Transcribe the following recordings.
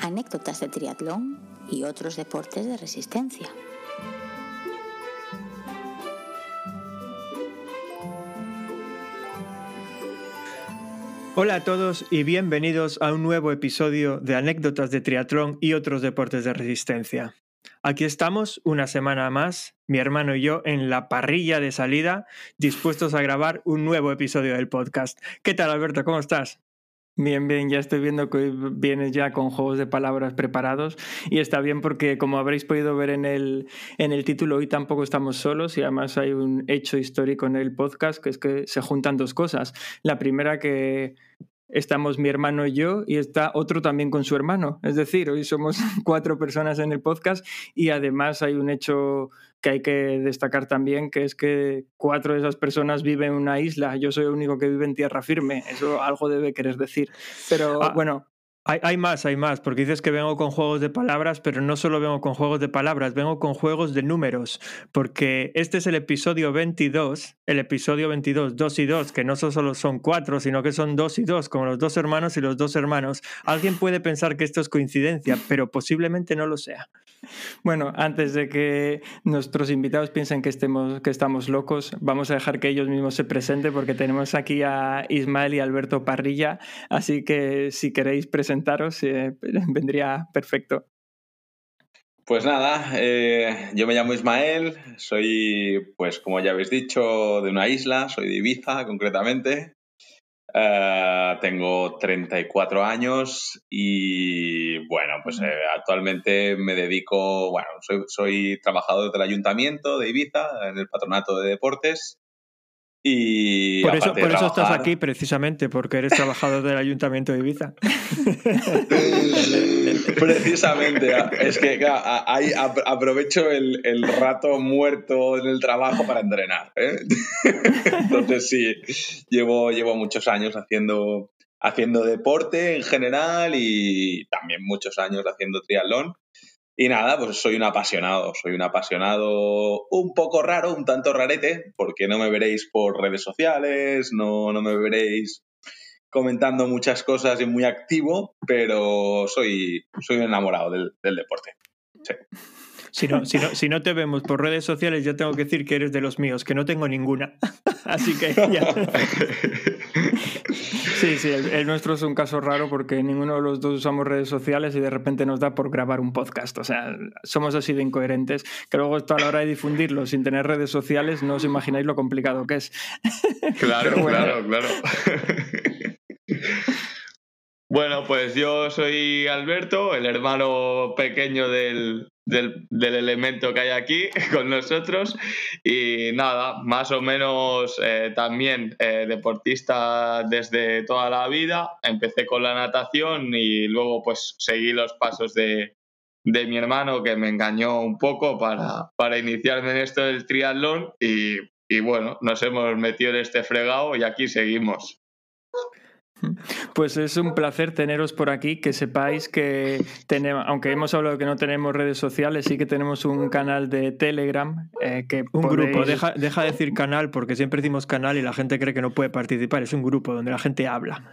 anécdotas de triatlón y otros deportes de resistencia. Hola a todos y bienvenidos a un nuevo episodio de anécdotas de triatlón y otros deportes de resistencia. Aquí estamos una semana más, mi hermano y yo, en la parrilla de salida, dispuestos a grabar un nuevo episodio del podcast. ¿Qué tal, Alberto? ¿Cómo estás? Bien, bien, ya estoy viendo que vienes ya con juegos de palabras preparados y está bien porque como habréis podido ver en el, en el título, hoy tampoco estamos solos y además hay un hecho histórico en el podcast que es que se juntan dos cosas. La primera que estamos mi hermano y yo y está otro también con su hermano. Es decir, hoy somos cuatro personas en el podcast y además hay un hecho que hay que destacar también, que es que cuatro de esas personas viven en una isla. Yo soy el único que vive en tierra firme. Eso algo debe querer decir. Pero ah, bueno, hay, más, hay más, porque dices que vengo con juegos de palabras, pero no solo vengo con juegos de palabras, vengo con juegos de números, porque este es el episodio 22, el episodio 22, 2 y 2, que no solo son cuatro, sino que son dos y dos, como los dos hermanos y los dos hermanos. Alguien puede pensar que esto es coincidencia, pero posiblemente no lo sea. Bueno, antes de que nuestros invitados piensen que, estemos, que estamos locos, vamos a dejar que ellos mismos se presenten, porque tenemos aquí a Ismael y Alberto Parrilla, así que si queréis presentar presentaros, eh, vendría perfecto. Pues nada, eh, yo me llamo Ismael, soy, pues como ya habéis dicho, de una isla, soy de Ibiza concretamente. Eh, tengo 34 años y bueno, pues actualmente me dedico, bueno, soy, soy trabajador del ayuntamiento de Ibiza, en el patronato de deportes y por eso, por eso estás aquí precisamente, porque eres trabajador del Ayuntamiento de Ibiza. precisamente, es que ahí aprovecho el, rato muerto en el trabajo para entrenar. ¿eh? Entonces sí, llevo, llevo muchos años haciendo, haciendo deporte en general y también muchos años haciendo triatlón. Y nada, pues soy un apasionado, soy un apasionado un poco raro, un tanto rarete, porque no me veréis por redes sociales, no, no me veréis comentando muchas cosas y muy activo, pero soy, soy un enamorado del, del deporte. Sí. Si no, si, no, si no te vemos por redes sociales, yo tengo que decir que eres de los míos, que no tengo ninguna. Así que ya. Sí, sí, el, nuestro es un caso raro porque ninguno de los dos usamos redes sociales y de repente nos da por grabar un podcast. O sea, somos así de incoherentes que luego esto a la hora de difundirlo sin tener redes sociales no os imagináis lo complicado que es. Claro, claro, claro. Bueno, pues yo soy Alberto, el hermano pequeño del, del, elemento que hay aquí con nosotros y nada, más o menos eh, también eh, deportista desde toda la vida. Empecé con la natación y luego pues seguí los pasos de, de mi hermano que me engañó un poco para, para iniciarme en esto del triatlón y, y bueno, nos hemos metido en este fregado y aquí seguimos. Pues es un placer teneros por aquí, que sepáis que tenemos, aunque hemos hablado que no tenemos redes sociales, sí que tenemos un canal de Telegram. Eh, que un grupo, deja, deja de decir canal porque siempre decimos canal y la gente cree que no puede participar, es un grupo donde la gente habla.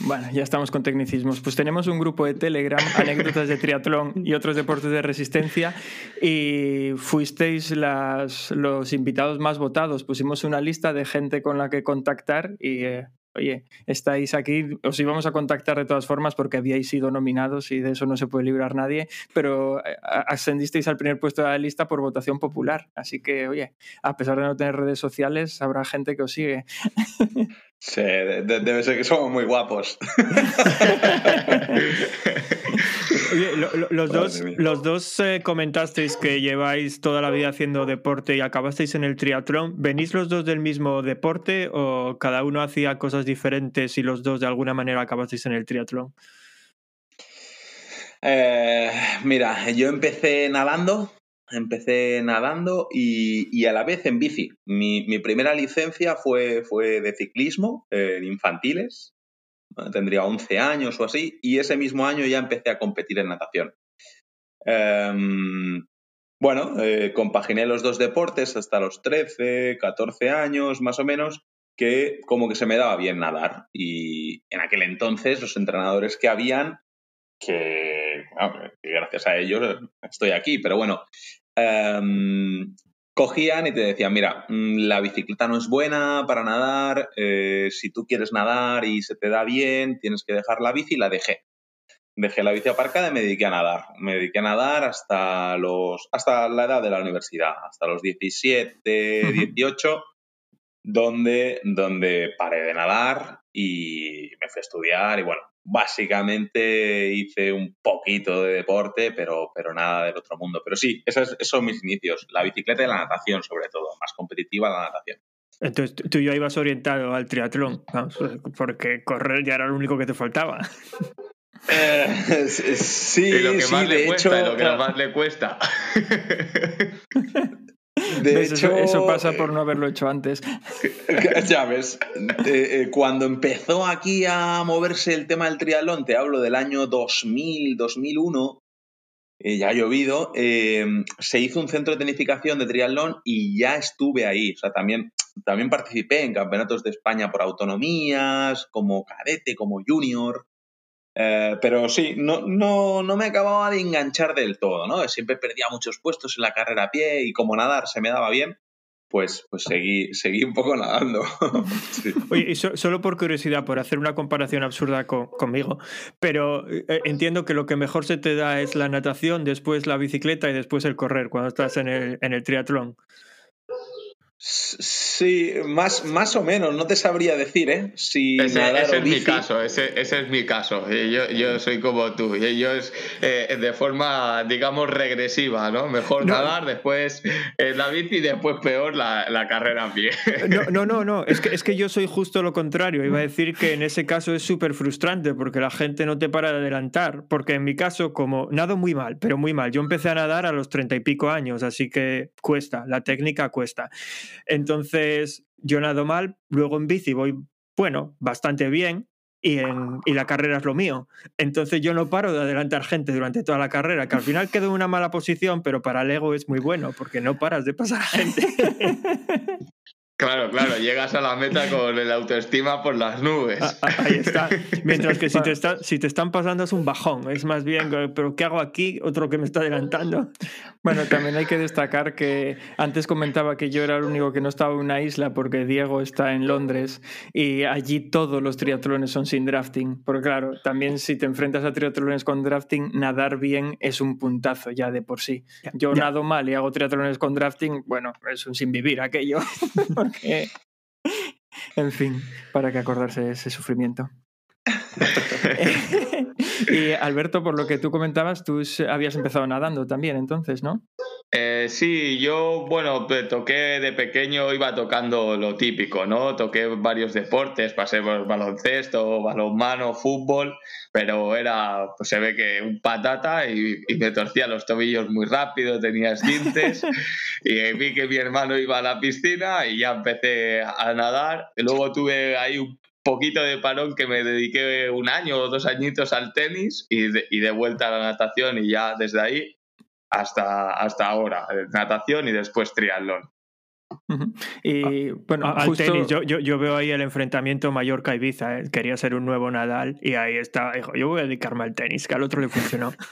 Bueno, ya estamos con tecnicismos. Pues tenemos un grupo de Telegram, anécdotas de triatlón y otros deportes de resistencia y fuisteis las, los invitados más votados. Pusimos una lista de gente con la que contactar y eh, oye, estáis aquí, os íbamos a contactar de todas formas porque habíais sido nominados y de eso no se puede librar nadie, pero eh, ascendisteis al primer puesto de la lista por votación popular. Así que, oye, a pesar de no tener redes sociales, habrá gente que os sigue. Sí, debe ser que somos muy guapos. los dos, los dos eh, comentasteis que lleváis toda la vida haciendo deporte y acabasteis en el triatlón. ¿Venís los dos del mismo deporte o cada uno hacía cosas diferentes y los dos de alguna manera acabasteis en el triatlón? Eh, mira, yo empecé nadando, empecé nadando y, a la vez en bici. Mi, primera licencia fue, fue de ciclismo en infantiles, tendría 11 años o así, y ese mismo año ya empecé a competir en natación. Em, bueno, eh, compaginé los dos deportes hasta los 13, 14 años más o menos, que como que se me daba bien nadar. Y en aquel entonces los entrenadores que habían que, gracias a ellos estoy aquí, pero bueno, em, cogían y te decían, mira, mm, la bicicleta no es buena para nadar, eh, si tú quieres nadar y se te da bien, tienes que dejar la bici y la dejé. Dejé la bici aparcada y me dediqué a nadar. Me dediqué a nadar hasta, los, hasta la edad de la universidad, hasta los 17, 18, donde, donde paré de nadar y me fui a estudiar y bueno, básicamente hice un poquito de deporte, pero, pero nada del otro mundo. Pero sí, esos, son mis inicios, la bicicleta y la natación sobre todo, más competitiva la natación. Entonces tú ya ibas orientado al triatlón, porque correr ya era lo único que te faltaba. Eh, sí, y lo que sí, más de le cuesta, hecho, y lo que más le cuesta. De hecho, eso, pasa por no haberlo hecho antes. Ya ves, eh, eh, cuando empezó aquí a moverse el tema del triatlón, te hablo del año 2000, 2001, eh, ya ha llovido, se hizo un centro de tenificación de triatlón y ya estuve ahí. O sea, también, también participé en campeonatos de España por autonomías, como cadete, como junior. Eh, pero sí, no, no, no me acababa de enganchar del todo, ¿no? Siempre perdía muchos puestos en la carrera a pie y como nadar se me daba bien, pues, pues seguí, seguí un poco nadando. Oye, y so- solo por curiosidad, por hacer una comparación absurda co- conmigo, pero eh, entiendo que lo que mejor se te da es la natación, después la bicicleta y después el correr cuando estás en el, en el triatlón. Sí, más, más o menos, no te sabría decir, ¿eh? Si Ese, nadar ese o es mi bici. caso, ese, ese es mi caso. Yo, yo soy como tú. y Yo es eh, de forma, digamos, regresiva, ¿no? Mejor No. nadar, después eh, la bici y después peor la, la carrera a pie. No, no, no, no. Es que, es que yo soy justo lo contrario. Iba a decir que en ese caso es súper frustrante porque la gente no te para de adelantar. Porque en mi caso, como nado muy mal, pero muy mal. Yo empecé a nadar a los treinta y pico años, así que cuesta, la técnica cuesta. Entonces, yo nado mal, luego en bici voy, bueno, bastante bien. Y, en- y la carrera es lo mío. Entonces yo no paro de adelantar gente durante toda la carrera, que al final quedo en una mala posición, pero para el ego es muy bueno, porque no paras de pasar a gente. Claro, claro, llegas a la meta con el autoestima por las nubes. Ah, ah, Ahí está. Mientras que si te, está, si te están pasando es un bajón. Es más bien, ¿pero qué hago aquí? Otro que me está adelantando. Bueno, también hay que destacar que antes comentaba que yo era el único que no estaba en una isla porque Diego está en Londres y allí todos los triatlones son sin drafting. Porque claro, también si te enfrentas a triatlones con drafting, nadar bien es un puntazo ya de por sí. Yo ya. nado mal y hago triatlones con drafting, bueno, es un sin vivir aquello. Porque, en fin, para que acordarse de ese sufrimiento. y Alberto, por lo que tú comentabas, tú habías empezado nadando también, entonces, ¿no? Eh, sí, yo, bueno, pe- toqué de pequeño, iba tocando lo típico, ¿no? Toqué varios deportes, pasé por baloncesto, balonmano, fútbol, pero era, pues se ve que un patata y, y me torcía los tobillos muy rápido, tenía esguinces y vi que mi hermano iba a la piscina y ya empecé a nadar. Luego tuve ahí un poquito de parón que me dediqué un año o dos añitos al tenis y de, y de vuelta a la natación y ya desde ahí hasta, hasta ahora, natación y después triatlón. Y bueno, A- Al justo... tenis, yo, yo, yo veo ahí el enfrentamiento Mallorca-Ibiza. ¿eh? Quería ser un nuevo Nadal y ahí está. Dijo, yo voy a dedicarme al tenis, que al otro le funcionó.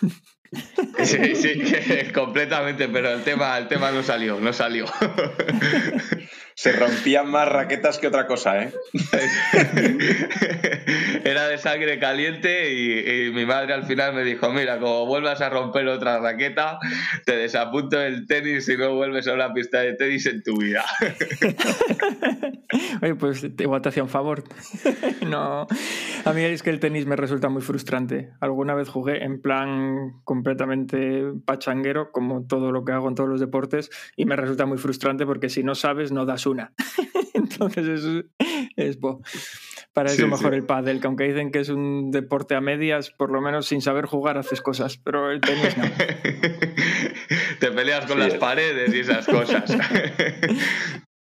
Sí, sí, completamente, pero el tema, el tema no salió, no salió. Se rompían más raquetas que otra cosa, ¿eh? Era de sangre caliente y, y mi madre al final me dijo, mira, como vuelvas a romper otra raqueta, te desapunto del tenis y no vuelves a una pista de tenis en tu vida. Oye, pues te- igual te hacía un favor. no, a mí es que el tenis me resulta muy frustrante. Alguna vez jugué en plan completamente pachanguero, como todo lo que hago en todos los deportes, y me resulta muy frustrante porque si no sabes, no das una. Entonces es, es bo. Para eso Sí, mejor sí. el pádel, que aunque dicen que es un deporte a medias, por lo menos sin saber jugar haces cosas, pero el tenis no. Te peleas con Sí. las paredes y esas cosas.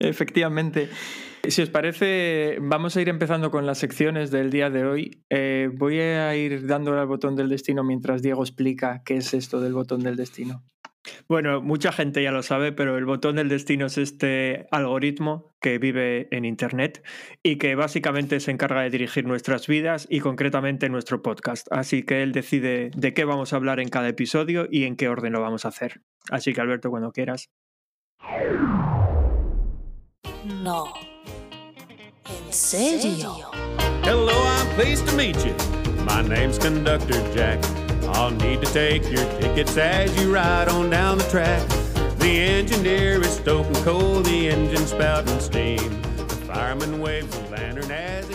Efectivamente. Si os parece, vamos a ir empezando con las secciones del día de hoy. Eh, voy a ir dándole al botón del destino mientras Diego explica qué es esto del botón del destino. Bueno, mucha gente ya lo sabe, pero el botón del destino es este algoritmo que vive en Internet y que básicamente se encarga de dirigir nuestras vidas y concretamente nuestro podcast. Así que él decide de qué vamos a hablar en cada episodio y en qué orden lo vamos a hacer. Así que Alberto, cuando quieras. No. Hello, I'm pleased to meet you. My name's Conductor Jack. I'll need to take your tickets as you ride on down the track. The engineer is stoking coal, the engine spouting steam.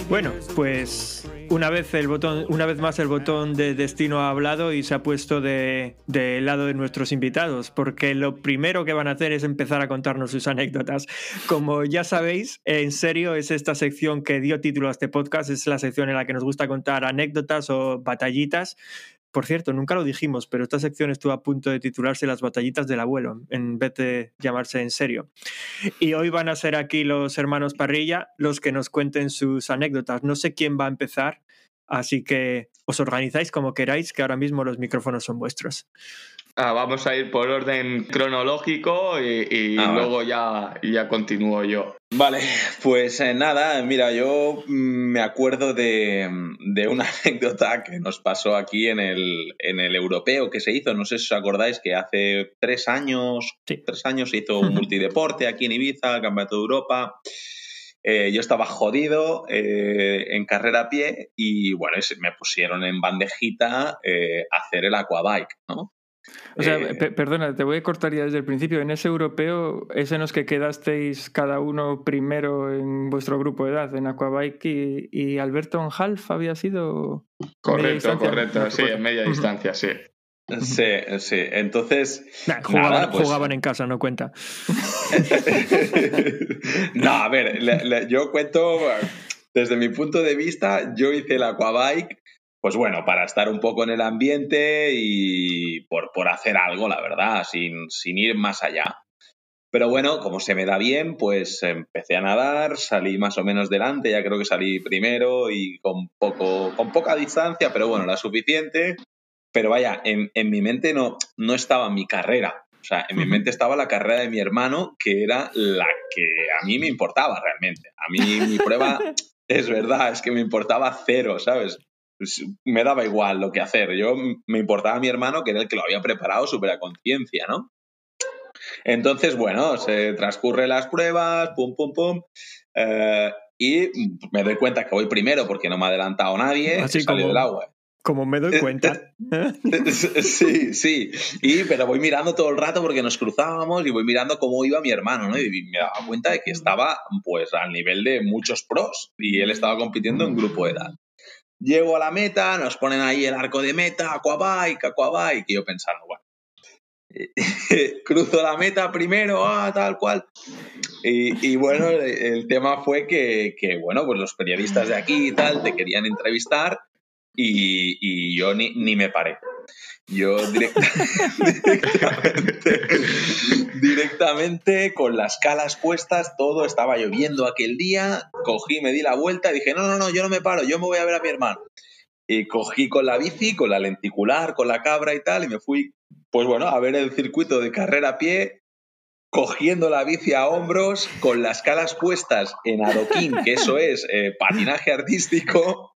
Bueno, pues una vez el botón, una vez más el botón de destino ha hablado y se ha puesto de, del lado de nuestros invitados, porque lo primero que van a hacer es empezar a contarnos sus anécdotas. Como ya sabéis, en serio es esta sección que dio título a este podcast, es la sección en la que nos gusta contar anécdotas o batallitas. Por cierto, nunca lo dijimos, pero esta sección estuvo a punto de titularse Las batallitas del abuelo, en vez de llamarse en serio. Y hoy van a ser aquí los hermanos Parrilla los que nos cuenten sus anécdotas. No sé quién va a empezar, así que os organizáis como queráis, que ahora mismo los micrófonos son vuestros. Ah, vamos a ir por orden cronológico y, y Ah, luego ya, ya continúo yo. Vale, pues eh, nada, mira, yo mm, me acuerdo de, de una anécdota que nos pasó aquí en el, en el europeo que se hizo, no sé si os acordáis que hace tres años, Sí. tres años se hizo un multideporte aquí en Ibiza, el Campeonato de Europa. Eh, yo estaba jodido eh, en carrera a pie y bueno, me pusieron en bandejita eh, a hacer el aquabike, ¿no? O sea, Eh, pe- perdona, te voy a cortar ya desde el principio. En ese europeo es en los que quedasteis cada uno primero en vuestro grupo de edad, en Aquabike y, y Alberto en Half había sido. Correcto, correcto, sí, en media distancia, sí. Sí, sí. Entonces. Nah, jugaban, nada, pues- jugaban en casa, no cuenta. no, a ver, le- le- yo cuento desde mi punto de vista, yo hice el aquabike, pues bueno, para estar un poco en el ambiente y por, por hacer algo, la verdad, sin, sin ir más allá. Pero bueno, como se me da bien, pues empecé a nadar, salí más o menos delante, ya creo que salí primero y con, poco, con poca distancia, pero bueno, la suficiente. Pero vaya, en, en mi mente no, no estaba mi carrera. O sea, en mi mente estaba la carrera de mi hermano, que era la que a mí me importaba realmente. A mí mi prueba, es verdad, es que me importaba cero, ¿sabes? Pues me daba igual lo que hacer. Yo me importaba mi hermano, que era el que lo había preparado súper a conciencia, ¿no? Entonces, bueno, se transcurren las pruebas, pum, pum, pum. eh, y me doy cuenta que voy primero porque no me ha adelantado nadie. Así como- del agua. Como me doy cuenta. Sí, sí. Y, pero voy mirando todo el rato porque nos cruzábamos y voy mirando cómo iba mi hermano, ¿no? Y me daba cuenta de que estaba, pues, al nivel de muchos pros y él estaba compitiendo en grupo de edad. Llego a la meta, nos ponen ahí el arco de meta, aquabike, aquabike, y yo pensando, bueno, cruzo la meta primero, ah, tal cual. Y, y bueno, el, el tema fue que, que, bueno, pues los periodistas de aquí y tal te querían entrevistar y, y yo ni, ni me paré. Yo directa- directamente, directamente con las calas puestas, todo estaba lloviendo aquel día, cogí, me di la vuelta y dije, no, no, no, yo no me paro, yo me voy a ver a mi hermano. Y cogí con la bici, con la lenticular, con la cabra y tal, y me fui, pues bueno, a ver el circuito de carrera a pie, cogiendo la bici a hombros, con las calas puestas en adoquín, que eso es eh, patinaje artístico,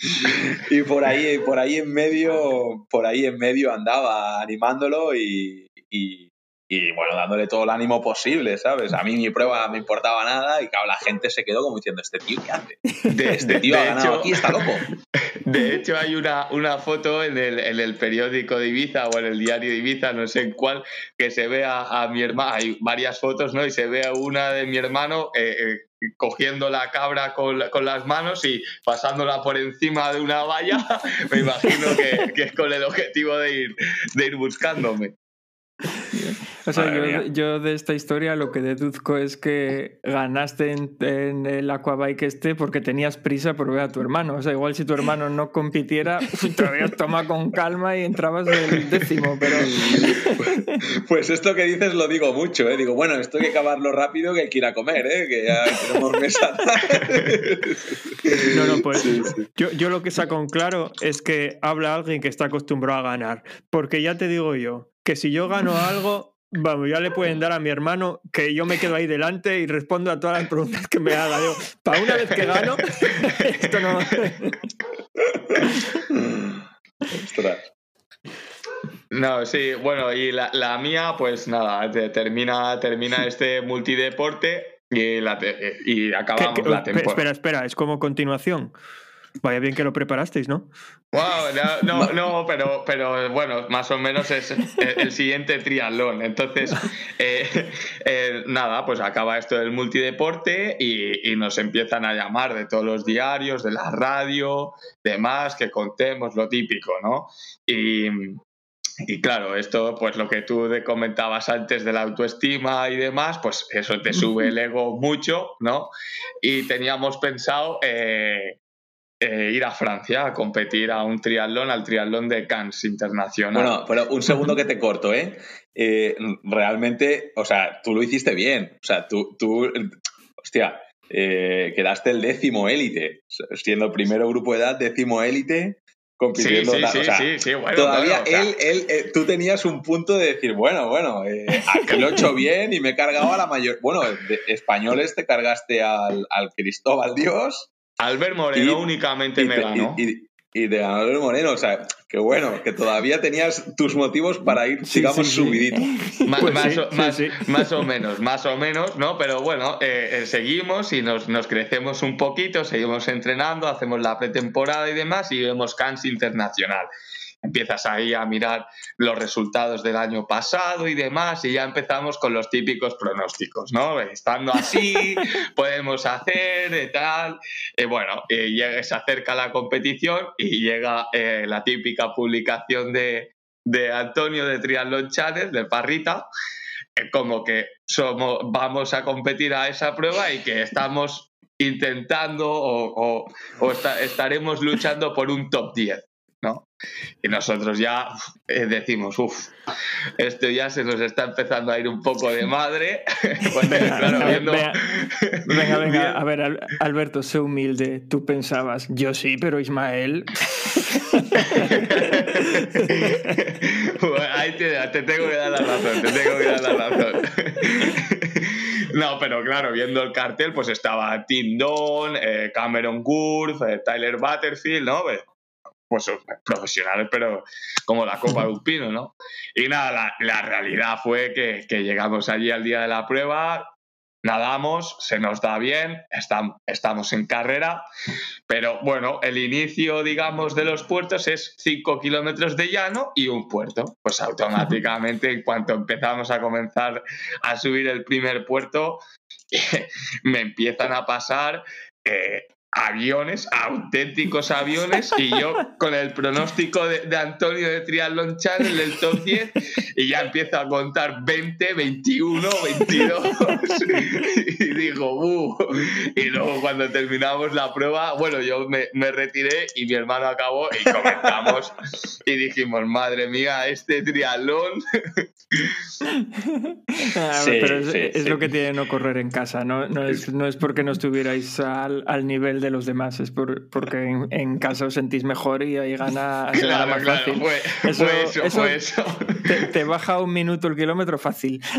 y por ahí, por ahí en medio, por ahí en medio andaba animándolo y, y, y, bueno, dándole todo el ánimo posible, ¿sabes? A mí mi prueba no me importaba nada y claro, la gente se quedó como diciendo, ¿este tío qué hace? De, Este tío ha ganado aquí, está loco. De hecho, hay una, una foto en el, en el periódico de Ibiza o en el diario de Ibiza, no sé en cuál, que se ve a, mi hermano. Hay varias fotos, ¿no? Y se ve a una de mi hermano eh, eh, cogiendo la cabra con, con las manos y pasándola por encima de una valla. Me imagino que, que es con el objetivo de ir, de ir buscándome. O sea, yo, yo de esta historia lo que deduzco es que ganaste en, en el Aquabike este porque tenías prisa por ver a tu hermano. O sea, igual si tu hermano no compitiera, te habrías tomado con calma y entrabas del décimo, pero... Pues esto que dices lo digo mucho, ¿eh? Digo, bueno, esto hay que acabarlo rápido que hay que ir a comer, ¿eh? Que ya tenemos mesa. No, no, pues Sí, sí. Yo, yo lo que saco en claro es que habla alguien que está acostumbrado a ganar. Porque ya te digo yo, que si yo gano algo, Vamos, ya le pueden dar a mi hermano que yo me quedo ahí delante y respondo a todas las preguntas que me haga. Digo, para una vez que gano, esto no. Ostras. No, sí, bueno, y la, la mía, pues nada, te- termina, termina este multideporte y, la te- y acabamos ¿Qué- qué- la temporada. espera, espera, es como continuación. Vaya bien que lo preparasteis, ¿no? Wow, no, no, no, pero, pero bueno, más o menos es el, el siguiente triatlón. Entonces, eh, eh, nada, pues acaba esto del multideporte y, y nos empiezan a llamar de todos los diarios, de la radio, demás, que contemos lo típico, ¿no? Y, y claro, esto, pues lo que tú te comentabas antes de la autoestima y demás, pues eso te sube el ego mucho, ¿no? Y teníamos pensado eh, eh, ir a Francia a competir a un triatlón, al triatlón de Cannes Internacional. Bueno, pero un segundo que te corto, ¿eh? Eh, Realmente, o sea, tú lo hiciste bien. O sea, tú, tú hostia, eh, quedaste el décimo élite. Siendo primero grupo de edad, décimo élite, sí, compitiendo. sí, ta- sí, o sea, sí, sí, bueno, Todavía bueno, o sea, él, él, tú tenías un punto de decir, bueno, bueno, aquí lo he hecho bien y me he cargado a la mayor. Bueno, de españoles te cargaste al, al Cristóbal Dios Albert Moreno y- únicamente y, me ganó. y- y- y de Manuel Moreno. O sea, que bueno, que todavía tenías tus motivos para ir, Sí, digamos, sí, sí. subidito. Pues más, sí, o, sí, más- sí. más o menos, más o menos, ¿no? Pero bueno, eh, eh, seguimos y nos, nos crecemos un poquito, seguimos entrenando, hacemos la pretemporada y demás y vemos Cannes Internacional. Empiezas ahí a mirar los resultados del año pasado y demás y ya empezamos con los típicos pronósticos, ¿no? Estando así, podemos hacer y tal. Y bueno, eh, se acerca la competición y llega eh, la típica publicación de, de Antonio de Triathlon Channel, de Parrita, eh, como que somos, vamos a competir a esa prueba y que estamos intentando o, o- o esta- estaremos luchando por un top 10. Y nosotros ya eh, decimos, uff, esto ya se nos está empezando a ir un poco de madre. Claro, Venga, viendo- venga, Bien. a ver, Al- Alberto, sé humilde. Tú pensabas, yo sí, pero Ismael. Bueno, Ahí te, te tengo que dar la razón, te tengo que dar la razón. No, pero claro, viendo el cartel, pues estaba Tim Don, eh, Cameron Gurth, eh, Tyler Butterfield, ¿no? Pues, profesionales, pero como la copa de un pino, ¿no? Y nada, la, la realidad fue que, llegamos allí al día de la prueba, nadamos, se nos da bien, estam- estamos en carrera, pero bueno, el inicio, digamos, de los puertos es 5 kilómetros de llano y un puerto. Pues automáticamente, en cuanto empezamos a comenzar a subir el primer puerto, me empiezan a pasar eh, aviones, auténticos aviones, y yo con el pronóstico de, de Antonio de Triathlon Channel del top 10, y ya empiezo a contar 20, 21, 22, y digo, uh, y luego cuando terminamos la prueba, bueno, yo me, me retiré y mi hermano acabó y comentamos y dijimos, madre mía, este triatlón, Ah, Sí, pero es, sí, es sí. lo que tiene no correr en casa, no, no, es, no es porque no estuvierais al, al nivel de los demás, es por- porque en, en casa os sentís mejor y ahí gana, se gana claro, más claro, fácil. fue, Eso- fue eso, eso- fue eso. Te, te baja un minuto el kilómetro fácil.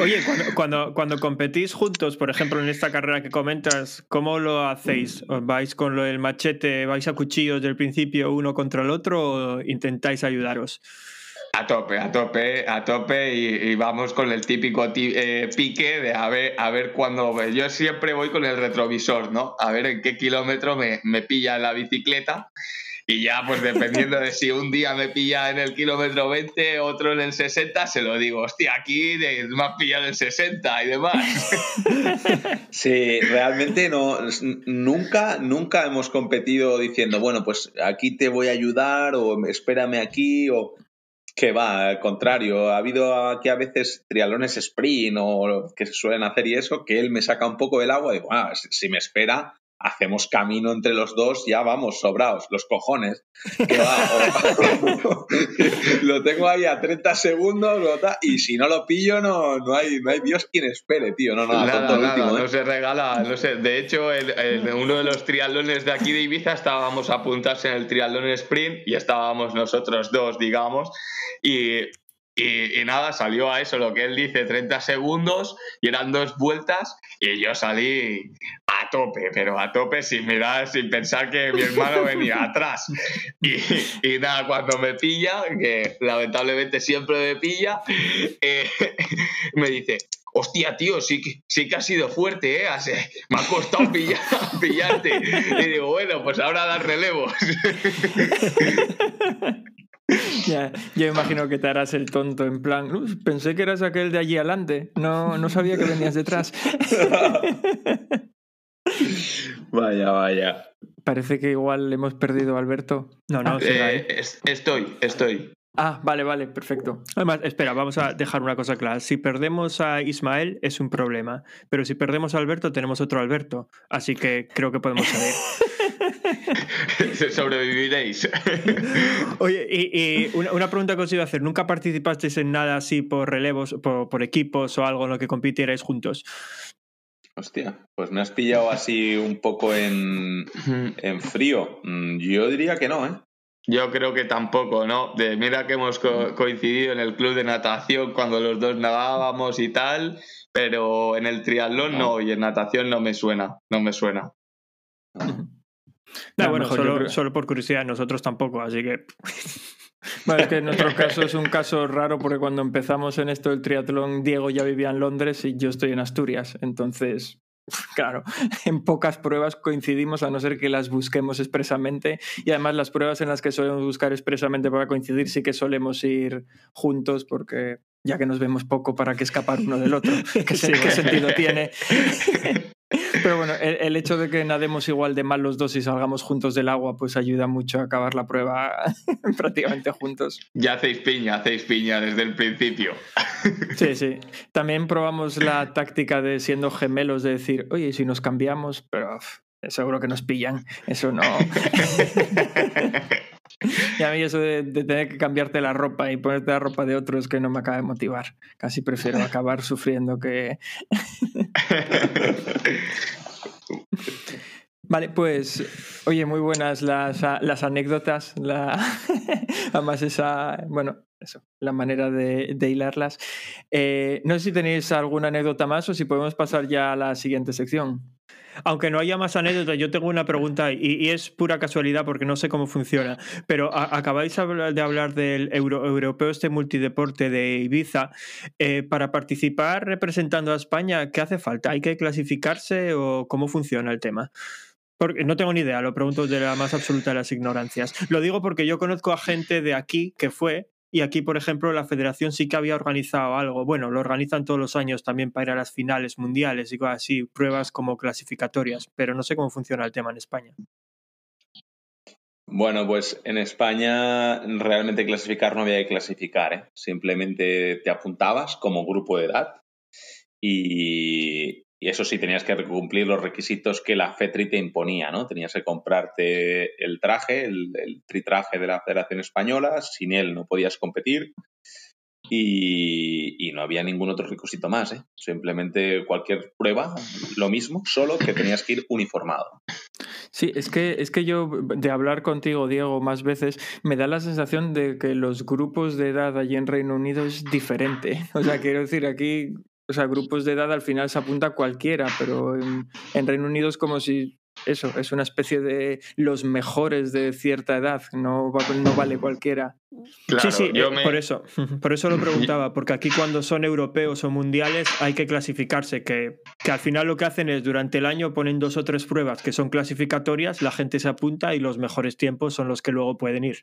Oye, cuando, cuando, cuando competís juntos, por ejemplo, en esta carrera que comentas, ¿cómo lo hacéis? ¿Os ¿Vais con lo del machete, vais a cuchillos del principio uno contra el otro o intentáis ayudaros? A tope, a tope, a tope y, vamos con el típico eh, pique de a ver, a ver cuándo... Yo siempre voy con el retrovisor, ¿no? A ver en qué kilómetro me, pilla la bicicleta y ya pues dependiendo de si un día me pilla en el kilómetro 20, otro en el 60, se lo digo, hostia, aquí me has pillado en el 60 y demás. Sí, realmente no, nunca, nunca hemos competido diciendo, bueno, pues aquí te voy a ayudar o espérame aquí o que va, al contrario, ha habido aquí a veces trialones sprint o que se suelen hacer y eso, que él me saca un poco del agua y digo, ah, si me espera, hacemos camino entre los dos, ya vamos, sobraos, los cojones. Que va, o- lo tengo ahí a 30 segundos y si no lo pillo, no, no, hay, no hay Dios quien espere, tío. No, no, Nada, tonto el nada, último, ¿eh? no se regala, no sé. De hecho, en, en uno de los triatlones de aquí de Ibiza estábamos a apuntarse en el triatlón sprint y estábamos nosotros dos, digamos, y, y, y nada, salió a eso, lo que él dice, 30 segundos y eran dos vueltas y yo salí a tope, pero a tope sin mirar, sin pensar que mi hermano venía atrás. Y, y nada, cuando me pilla, que lamentablemente siempre me pilla, eh, me dice, hostia, tío, sí que, sí que ha sido fuerte, ¿eh? Has- me ha costado pillar, pillarte. Y digo, bueno, pues ahora das relevos. Ya, yo imagino que te harás el tonto, en plan, "Uh, pensé que eras aquel de allí adelante, no, no sabía que venías detrás. Vaya, vaya. Parece que igual hemos perdido a Alberto. No, no, ahí. Eh, es- estoy, estoy. Ah, vale, vale, perfecto. Además, espera, vamos a dejar una cosa clara. Si perdemos a Ismael es un problema, pero si perdemos a Alberto tenemos otro Alberto, así que creo que podemos salir. Sobreviviréis. Oye, y, y una, una pregunta que os iba a hacer. ¿Nunca participasteis en nada así por relevos, por, por equipos o algo en lo que compitierais juntos? Hostia, pues me has pillado así un poco en, en frío. Mm, Yo diría que no, ¿eh? Yo creo que tampoco, ¿no? De, mira que hemos co- coincidido en el club de natación cuando los dos nadábamos y tal, pero en el triatlón no, y en natación no me suena, no me suena. No, No, bueno, creo- solo por curiosidad, nosotros tampoco, así que. Bueno, es que en nuestro caso es un caso raro porque cuando empezamos en esto del triatlón, Diego ya vivía en Londres y yo estoy en Asturias. Entonces, claro, en pocas pruebas coincidimos a no ser que las busquemos expresamente. Y además las pruebas en las que solemos buscar expresamente para coincidir sí que solemos ir juntos porque ya que nos vemos poco para que escapar uno del otro. ¿Qué, Sí, sentido tiene? Pero bueno, el, el hecho de que nademos igual de mal los dos y salgamos juntos del agua, pues ayuda mucho a acabar la prueba prácticamente juntos. Ya hacéis piña, hacéis piña desde el principio. Sí, sí. También probamos la táctica de siendo gemelos, de decir, oye, ¿y si nos cambiamos, pero seguro que nos pillan. Eso no. y a mí eso de, de tener que cambiarte la ropa y ponerte la ropa de otro es que no me acaba de motivar. Casi prefiero acabar sufriendo que... Vale, pues, oye, muy buenas las, las anécdotas, además esa, bueno, eso, la manera de, de hilarlas. Eh, no sé si tenéis alguna anécdota más o si podemos pasar ya a la siguiente sección. Aunque no haya más anécdotas, yo tengo una pregunta y, es pura casualidad porque no sé cómo funciona. Pero acabáis de hablar del euro- europeo, este multideporte de Ibiza. Eh, para participar representando a España, ¿qué hace falta? ¿Hay que clasificarse o cómo funciona el tema? Porque no tengo ni idea, lo pregunto de la más absoluta de las ignorancias. Lo digo porque yo conozco a gente de aquí que fue, y aquí, por ejemplo, la federación sí que había organizado algo. Bueno, lo organizan todos los años también para ir a las finales mundiales y cosas así, pruebas como clasificatorias, pero no sé cómo funciona el tema en España. Bueno, pues en España realmente clasificar no había que clasificar, ¿eh? Simplemente te apuntabas como grupo de edad y, y eso sí tenías que cumplir los requisitos que la FETRI te imponía, ¿no? Tenías que comprarte el traje, el, el tritraje de la Federación Española, sin él no podías competir y, y no había ningún otro requisito más, ¿eh? Simplemente cualquier prueba, lo mismo, solo que tenías que ir uniformado. Sí, es que, es que yo, de hablar contigo, Diego, más veces, me da la sensación de que los grupos de edad allí en Reino Unido es diferente. O sea, quiero decir, aquí, o sea, grupos de edad al final se apunta cualquiera, pero en, en Reino Unido es como si, eso, es una especie de los mejores de cierta edad, no, no vale cualquiera. Claro, sí, sí, yo eh, me- por eso, por eso lo preguntaba, porque aquí cuando son europeos o mundiales hay que clasificarse, que, que al final lo que hacen es durante el año ponen dos o tres pruebas que son clasificatorias, la gente se apunta y los mejores tiempos son los que luego pueden ir.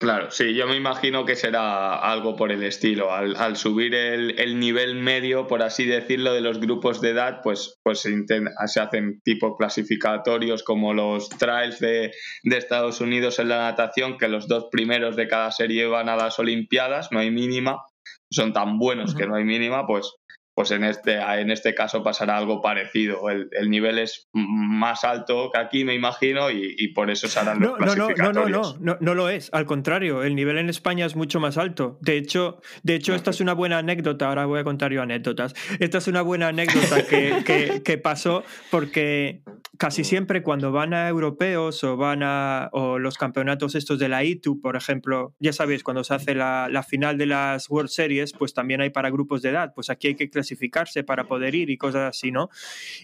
Claro, sí, yo me imagino que será algo por el estilo. Al, al subir el, el nivel medio, por así decirlo, de los grupos de edad, pues, pues se, inten- se hacen tipo clasificatorios como los trials de, de Estados Unidos en la natación, que los dos primeros de cada serie van a las Olimpiadas, no hay mínima, son tan buenos que no hay mínima, pues, pues en este, en este caso pasará algo parecido. El, el nivel es más alto que aquí, me imagino, y, y por eso se harán los No, no, no, no, no, clasificatorios. no, no, no lo es. Al contrario, el nivel en España es mucho más alto. De hecho, de hecho, esta es una buena anécdota. Ahora voy a contar yo anécdotas. Esta es una buena anécdota que, que- que pasó porque casi siempre cuando van a europeos o van a o los campeonatos estos de la ITU, por ejemplo, ya sabéis, cuando se hace la, la final de las World Series, pues también hay para grupos de edad. Pues aquí hay que clasificarse para poder ir y cosas así, ¿no?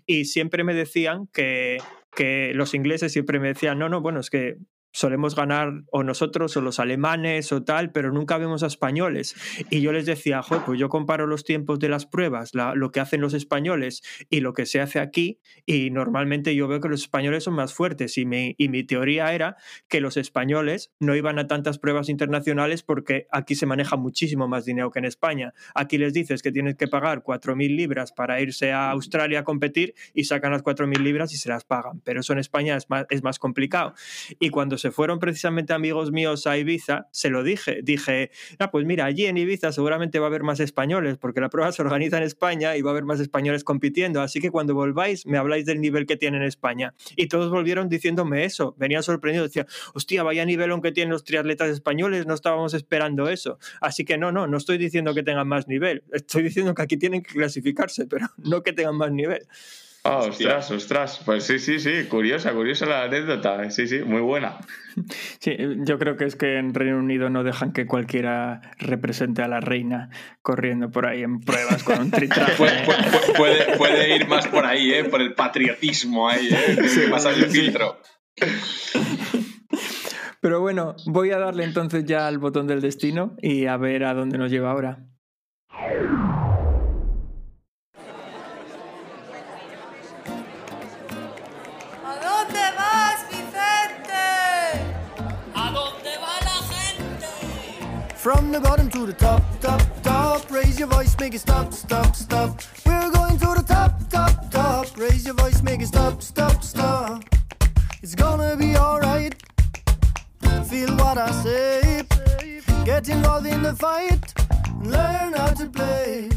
Y siempre me decían que, que los ingleses siempre me decían, no, no, bueno, es que solemos ganar o nosotros o los alemanes o tal, pero nunca vemos a españoles. Y yo les decía, "Joder, pues yo comparo los tiempos de las pruebas, la- lo que hacen los españoles y lo que se hace aquí, y normalmente yo veo que los españoles son más fuertes. Y mi, y mi teoría era que los españoles no iban a tantas pruebas internacionales porque aquí se maneja muchísimo más dinero que en España. Aquí les dices que tienes que pagar 4.000 libras para irse a Australia a competir y sacan las 4.000 libras y se las pagan. Pero eso en España es más, es más complicado. Y cuando se fueron precisamente amigos míos a Ibiza, se lo dije. Dije, ah, pues mira, allí en Ibiza seguramente va a haber más españoles, porque la prueba se organiza en España y va a haber más españoles compitiendo. Así que cuando volváis, me habláis del nivel que tiene en España. Y todos volvieron diciéndome eso. Venían sorprendidos. Decían, hostia, vaya nivelón que tienen los triatletas españoles, no estábamos esperando eso. Así que no, no, no estoy diciendo que tengan más nivel. Estoy diciendo que aquí tienen que clasificarse, pero no que tengan más nivel. Ah, ostras, ostras. Pues sí, sí, sí. Curiosa, curiosa la anécdota. Sí, sí, muy buena. Sí, yo creo que es que en Reino Unido no dejan que cualquiera represente a la reina corriendo por ahí en pruebas con un tritraje. Puede, puede- puede- puede ir más por ahí, ¿eh? por el patriotismo ahí, ¿eh? que más un filtro. Pero bueno, voy a darle entonces ya al botón del destino y a ver a dónde nos lleva ahora. From the bottom to the top, top, top. Raise your voice, make it stop, stop, stop. We're going to the top, top, top. Raise your voice, make it stop, stop, stop. It's gonna be alright. Feel what I say. Get involved in the fight. Learn how to play.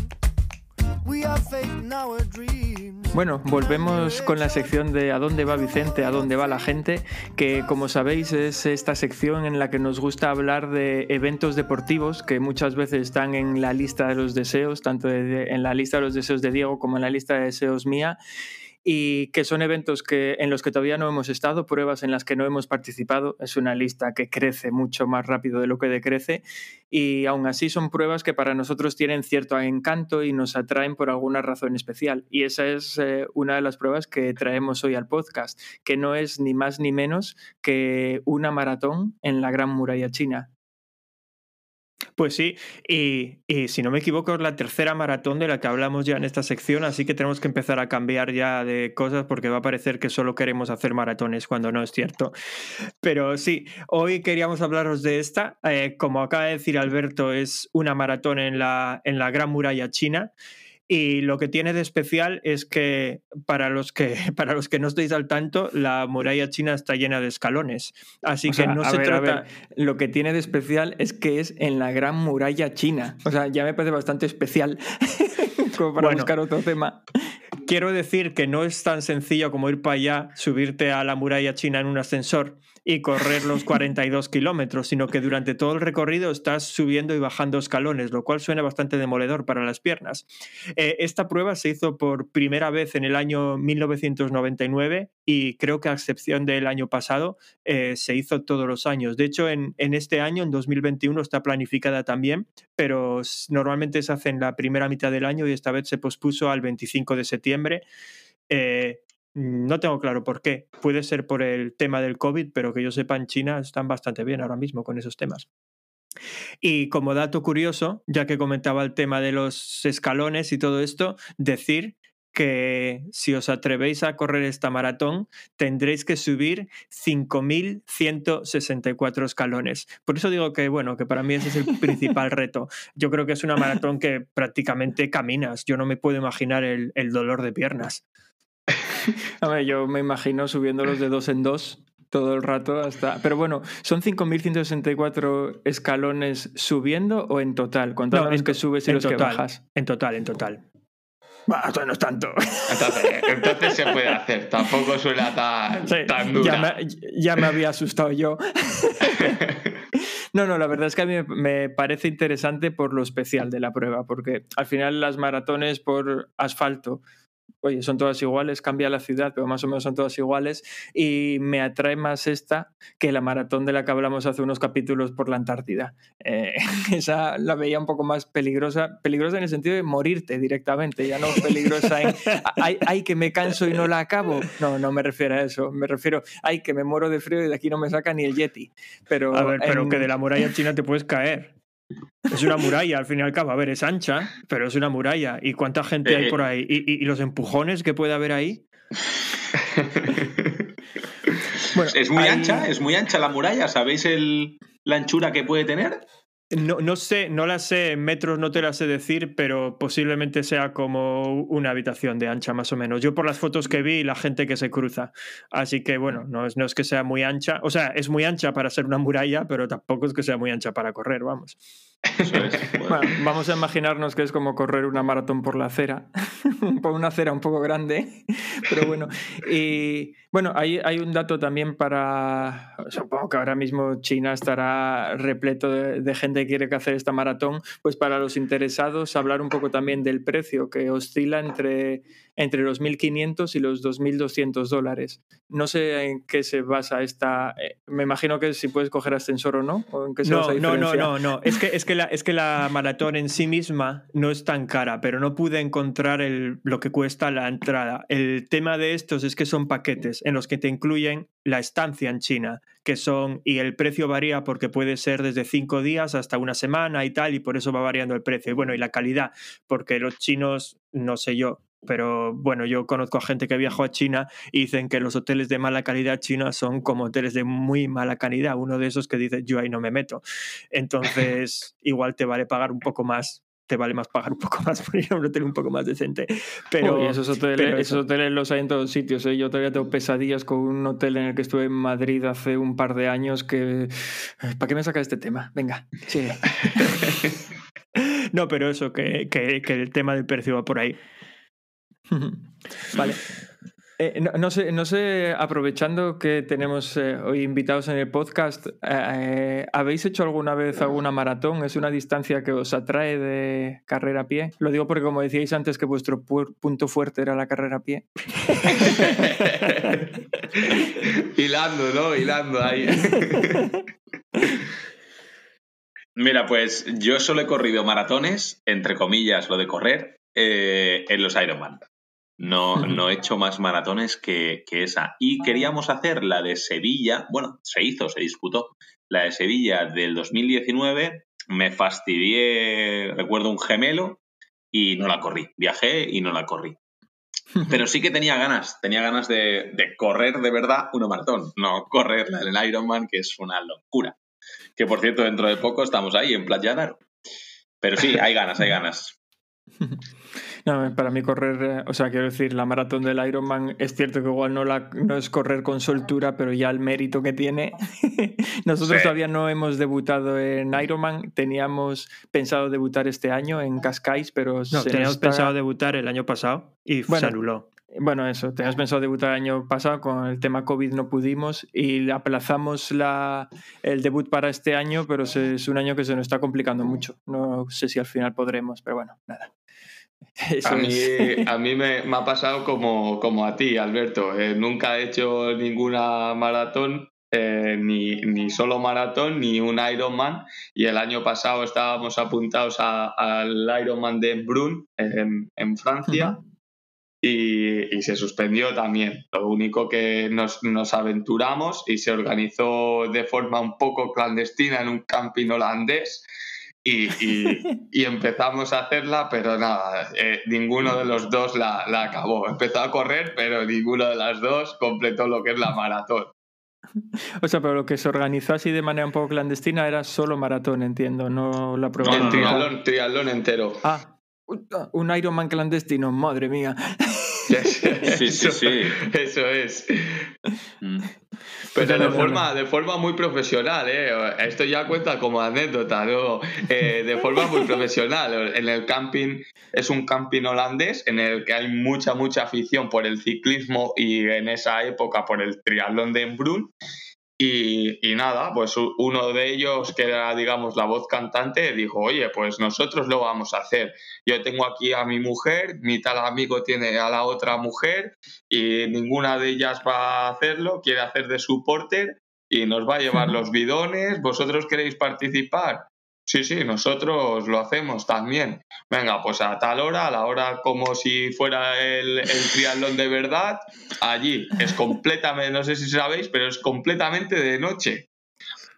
Bueno, volvemos con la sección de ¿A dónde va Vicente? ¿A dónde va la gente? Que como sabéis es esta sección en la que nos gusta hablar de eventos deportivos que muchas veces están en la lista de los deseos, tanto en la lista de los deseos de Diego como en la lista de deseos mía. Y que son eventos que, en los que todavía no hemos estado, pruebas en las que no hemos participado. Es una lista que crece mucho más rápido de lo que decrece. Y aún así son pruebas que para nosotros tienen cierto encanto y nos atraen por alguna razón especial. Y esa es eh, una de las pruebas que traemos hoy al podcast, que no es ni más ni menos que una maratón en la Gran Muralla China. Pues sí, y, si no me equivoco es la tercera maratón de la que hablamos ya en esta sección, así que tenemos que empezar a cambiar ya de cosas porque va a parecer que solo queremos hacer maratones cuando no es cierto. Pero sí, hoy queríamos hablaros de esta. Eh, como acaba de decir Alberto, es una maratón en la, en la Gran Muralla China. Y lo que tiene de especial es que para los que para los que no estéis al tanto, la muralla china está llena de escalones. Así O que sea, no se ver, trata. lo que tiene de especial es que es en la Gran Muralla China. O sea, ya me parece bastante especial como para Bueno. buscar otro tema. Quiero decir que no es tan sencillo como ir para allá, subirte a la muralla china en un ascensor y correr los 42 kilómetros, sino que durante todo el recorrido estás subiendo y bajando escalones, lo cual suena bastante demoledor para las piernas. Eh, esta prueba se hizo por primera vez en el año 1999 y creo que a excepción del año pasado eh, se hizo todos los años. De hecho, en, este año, en 2021, está planificada también, pero normalmente se hace en la primera mitad del año y esta vez se pospuso al 25 de septiembre. Eh, no tengo claro por qué. Puede ser por el tema del COVID, pero que yo sepa, en China están bastante bien ahora mismo con esos temas. Y como dato curioso, ya que comentaba el tema de los escalones y todo esto, decir que si os atrevéis a correr esta maratón, tendréis que subir 5.164 escalones. Por eso digo que, bueno, que para mí ese es el principal reto. Yo creo que es una maratón que prácticamente caminas. Yo no me puedo imaginar el, el dolor de piernas. A ver, yo me imagino subiéndolos de dos en dos todo el rato hasta... Pero bueno, ¿son 5.164 escalones subiendo o en total? Contando No, los que subes y en los que total. bajas. En total, en total. Bah, esto no es tanto. Entonces, entonces se puede hacer. Tampoco suena tan, Sí, tan dura. ya, me, ya me había asustado yo. No, no, la verdad es que a mí me parece interesante por lo especial de la prueba, porque al final las maratones por asfalto, oye, son todas iguales, cambia la ciudad, pero más o menos son todas iguales, y me atrae más esta que la maratón de la que hablamos hace unos capítulos por la Antártida. Eh, esa la veía un poco más peligrosa, peligrosa en el sentido de morirte directamente, ya no peligrosa en, ay, ay, que me canso y no la acabo. No, no me refiero a eso, me refiero, ay, que me muero de frío y de aquí no me saca ni el Yeti. Pero, A ver, pero en- que de la muralla china te puedes caer. Es una muralla, al fin y al cabo. A ver, es ancha, pero es una muralla. ¿Y cuánta gente hay por ahí? ¿Y, y- y los empujones que puede haber ahí? bueno, Es muy hay- ancha, es muy ancha la muralla. ¿Sabéis el, la anchura que puede tener? No, no sé, no la sé, en metros no te la sé decir, pero posiblemente sea como una habitación de ancha, más o menos. Yo por las fotos que vi y la gente que se cruza. Así que bueno, no es, no es que sea muy ancha. O sea, es muy ancha para ser una muralla, pero tampoco es que sea muy ancha para correr, vamos. Eso es. Bueno, vamos a imaginarnos que es como correr una maratón por la acera, por una acera un poco grande, pero bueno. Y bueno, hay, hay un dato también para, supongo que ahora mismo China estará repleto de, de gente que quiere que hacer esta maratón, pues para los interesados hablar un poco también del precio, que oscila entre, entre los 1.500 y los 2.200 dólares. No sé en qué se basa esta, eh, me imagino que si puedes coger ascensor o no, o en qué se No, basa no, no, no, no. Es que, es, que es que la maratón en sí misma no es tan cara, pero no pude encontrar el, lo que cuesta la entrada. El tema de estos es que son paquetes en los que te incluyen la estancia en China, que son, y el precio varía porque puede ser desde cinco días hasta una semana y tal, y por eso va variando el precio. Y bueno, y la calidad, porque los chinos, no sé yo, pero bueno, yo conozco a gente que viajó a China y dicen que los hoteles de mala calidad china son como hoteles de muy mala calidad. Uno de esos que dice, yo ahí no me meto. Entonces, igual te vale pagar un poco más. Te vale más pagar un poco más por ir a un hotel un poco más decente. Pero, Uy, esos hoteles, pero esos eso. hoteles los hay en todos sitios. ¿eh? Yo todavía tengo pesadillas con un hotel en el que estuve en Madrid hace un par de años que... ¿Para qué me saca este tema? Venga, sigue. No, pero eso, que, que- que el tema del precio va por ahí. Vale. Eh, no, no sé, no sé, aprovechando que tenemos eh, hoy invitados en el podcast, eh, ¿habéis hecho alguna vez alguna maratón? ¿Es una distancia que os atrae de carrera a pie? Lo digo porque como decíais antes que vuestro pu- punto fuerte era la carrera a pie. Hilando, ¿no? Hilando ahí. Mira, pues yo solo he corrido maratones, entre comillas, lo de correr, eh, en los Ironman. No, no he hecho más maratones que, que esa. Y queríamos hacer la de Sevilla, bueno, se hizo, se disputó, la de Sevilla del 2019. Me fastidié, recuerdo un gemelo y no la corrí. Viajé y no la corrí. Pero sí que tenía ganas, tenía ganas de, de correr de verdad una maratón, no correr la del Ironman, que es una locura. Que por cierto, dentro de poco estamos ahí en Playa. Pero sí, hay ganas, hay ganas. No, para mí correr, eh, o sea, quiero decir, la maratón del Ironman es cierto que igual no, la, no es correr con soltura, pero ya el mérito que tiene. Nosotros Sí. todavía no hemos debutado en Ironman, teníamos pensado debutar este año en Cascais, pero No, se teníamos está- pensado debutar el año pasado y Bueno, se anuló. Bueno, eso, teníamos pensado debutar el año pasado, con el tema COVID no pudimos y aplazamos la, el debut para este año, pero se- es un año que se nos está complicando mucho. No sé si al final podremos, pero bueno, nada. Eso A mí, es. a mí me, me ha pasado como, como a ti, Alberto. Eh, nunca he hecho ninguna maratón, eh, ni, ni solo maratón, ni un Ironman. Y el año pasado estábamos apuntados a- al Ironman de Brun, en, en Francia, y, y se suspendió también. Lo único que nos, nos aventuramos y se organizó de forma un poco clandestina en un camping holandés. Y, y- y empezamos a hacerla, pero nada, eh, ninguno de los dos la, la acabó. Empezó a correr, pero ninguno de las dos completó lo que es la maratón. O sea, pero lo que se organizó así de manera un poco clandestina era solo maratón, entiendo, no la prueba. El triatlón, triatlón entero. Ah, un Ironman clandestino, madre mía. Sí, sí, Eso- sí. Eso es. Mm. Pero de forma, de forma muy profesional, ¿eh? Esto ya cuenta como anécdota, ¿no? Eh, de forma muy profesional. En el camping, es un camping holandés en el que hay mucha, mucha afición por el ciclismo y en esa época por el triatlón de Embrun. Y, y nada, pues uno de ellos, que era, digamos, la voz cantante, dijo, oye, pues nosotros lo vamos a hacer. Yo tengo aquí a mi mujer, mi tal amigo tiene a la otra mujer y ninguna de ellas va a hacerlo, quiere hacer de supporter y nos va a llevar los bidones. ¿Vosotros queréis participar? Sí, sí, nosotros lo hacemos también. Venga, pues a tal hora, a la hora como si fuera el, el triatlón de verdad, allí es completamente, no sé si sabéis, pero es completamente de noche.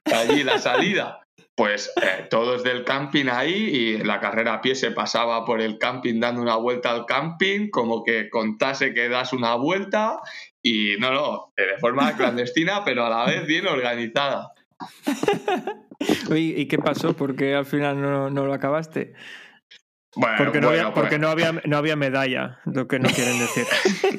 Allí la salida. Pues eh, todos del camping ahí y la carrera a pie se pasaba por el camping dando una vuelta al camping, como que contase que das una vuelta y no, no, de forma clandestina, pero a la vez bien organizada. ¿y qué pasó? ¿Por qué al final no, no lo acabaste? Bueno, Porque, no, bueno, había, pues- porque no, había, no había medalla, lo que no quieren decir.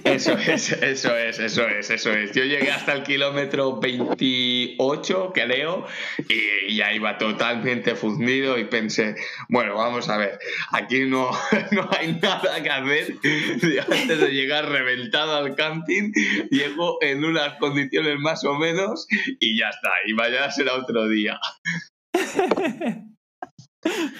Eso es, eso es, eso es, eso es. Yo llegué hasta el kilómetro 28, creo, y ya iba totalmente fundido y pensé, bueno, vamos a ver, aquí no, no hay nada que hacer. Y Antes de llegar reventado al camping, llego en unas condiciones más o menos y ya está, y mañana será otro día.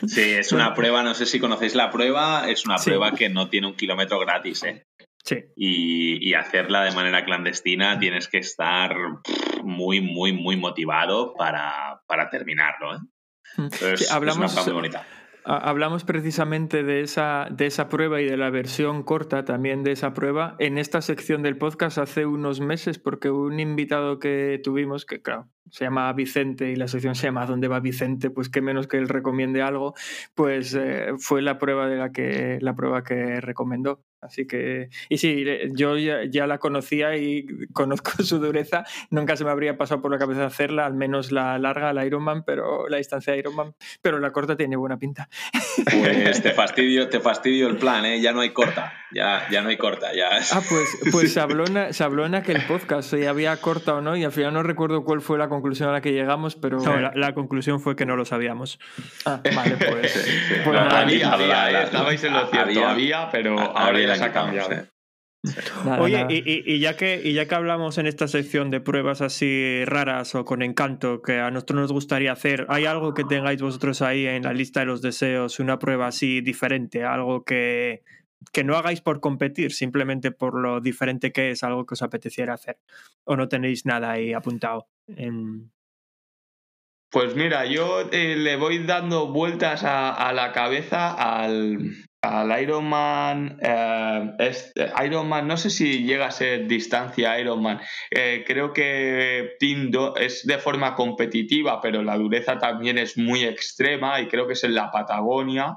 Sí, es una prueba, no sé si conocéis la prueba, es una Sí. prueba que no tiene un kilómetro gratis, ¿eh? Sí. Y, y hacerla de manera clandestina tienes que estar muy, muy, muy motivado para, para terminarlo, ¿eh? Entonces, Sí, es una hablamos- prueba muy bonita. Ha- Hablamos precisamente de esa, de esa prueba y de la versión corta también de esa prueba en esta sección del podcast hace unos meses porque un invitado que tuvimos, que claro, se llama Vicente y la sección se llama ¿Dónde va Vicente? Pues qué menos que él recomiende algo, pues eh, fue la prueba de la que la prueba que recomendó. Así que, y sí, yo ya, ya la conocía y conozco su dureza. Nunca se me habría pasado por la cabeza hacerla, al menos la larga, la Ironman, pero la distancia Ironman, pero la corta tiene buena pinta. Pues te fastidio, te fastidio el plan, ¿eh? Ya no hay corta, ya, ya no hay corta, ya. Ah, pues, pues se, habló en, se habló en aquel podcast, si había corta o no, y al final no recuerdo cuál fue la conclusión a la que llegamos, pero... No, la, la conclusión fue que no lo sabíamos. Ah, vale, pues... pues No, nada, había, había, estabais en lo cierto, había- había, pero había se ha cambiado. ¿eh? nada, Oye, nada. y, y- y ya que, y ya que hablamos en esta sección de pruebas así raras o con encanto que a nosotros nos gustaría hacer, ¿hay algo que tengáis vosotros ahí en la lista de los deseos, una prueba así diferente, algo que, que no hagáis por competir, simplemente por lo diferente que es, algo que os apeteciera hacer? ¿O no tenéis nada ahí apuntado? En... Pues mira, yo eh, le voy dando vueltas a, a la cabeza al, al Ironman. eh, este, Ironman, no sé si llega a ser distancia Ironman. Eh, creo que Team Do- es de forma competitiva, pero la dureza también es muy extrema y creo que es en la Patagonia.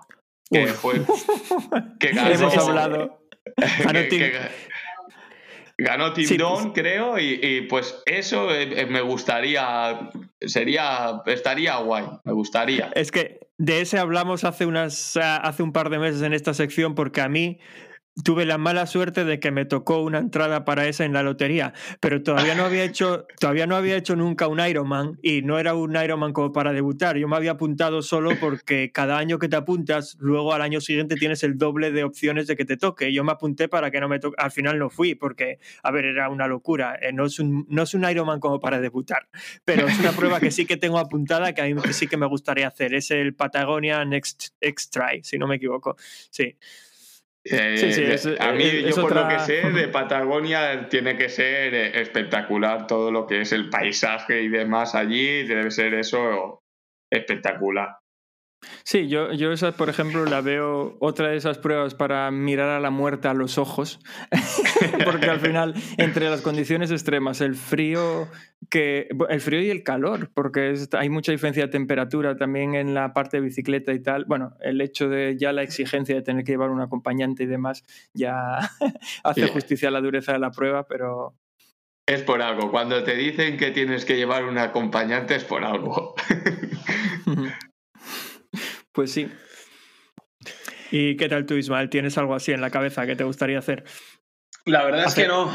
Que Uf. fue. Que ganó, Hemos hablado... Ganó que- Team- que- Ganó Team Sí, Don, creo, y, y, pues eso eh, me gustaría, sería, estaría guay, me gustaría. Es que de ese hablamos hace, unas, ah, hace un par de meses en esta sección porque a mí tuve la mala suerte de que me tocó una entrada para esa en la lotería, pero todavía no había hecho, todavía no había hecho nunca un Ironman y no era un Ironman como para debutar. Yo me había apuntado solo porque cada año que te apuntas, luego al año siguiente tienes el doble de opciones de que te toque. Yo me apunté para que no me toque. Al final no fui porque, a ver, era una locura. Eh, no, es un, no es un Ironman como para debutar, pero es una prueba que sí que tengo apuntada que a mí sí que me gustaría hacer. Es el Patagonia Next X-Try, si no me equivoco. Sí. Eh, Sí, sí, de- es- a mí, es- es yo por lo que sé, de Patagonia tiene que ser espectacular todo lo que es el paisaje y demás allí, debe ser eso espectacular. Sí, yo, yo esa, por ejemplo, la veo otra de esas pruebas para mirar a la muerte a los ojos, porque al final, entre las condiciones extremas, el frío, que, el frío y el calor, porque es- hay mucha diferencia de temperatura también en la parte de bicicleta y tal, bueno, el hecho de ya la exigencia de tener que llevar un acompañante y demás, ya hace justicia a la dureza de la prueba, pero Es por algo, cuando te dicen que tienes que llevar un acompañante es por algo. pues sí. ¿Y qué tal tú, Ismael? ¿Tienes algo así en la cabeza que te gustaría hacer? La verdad es que no.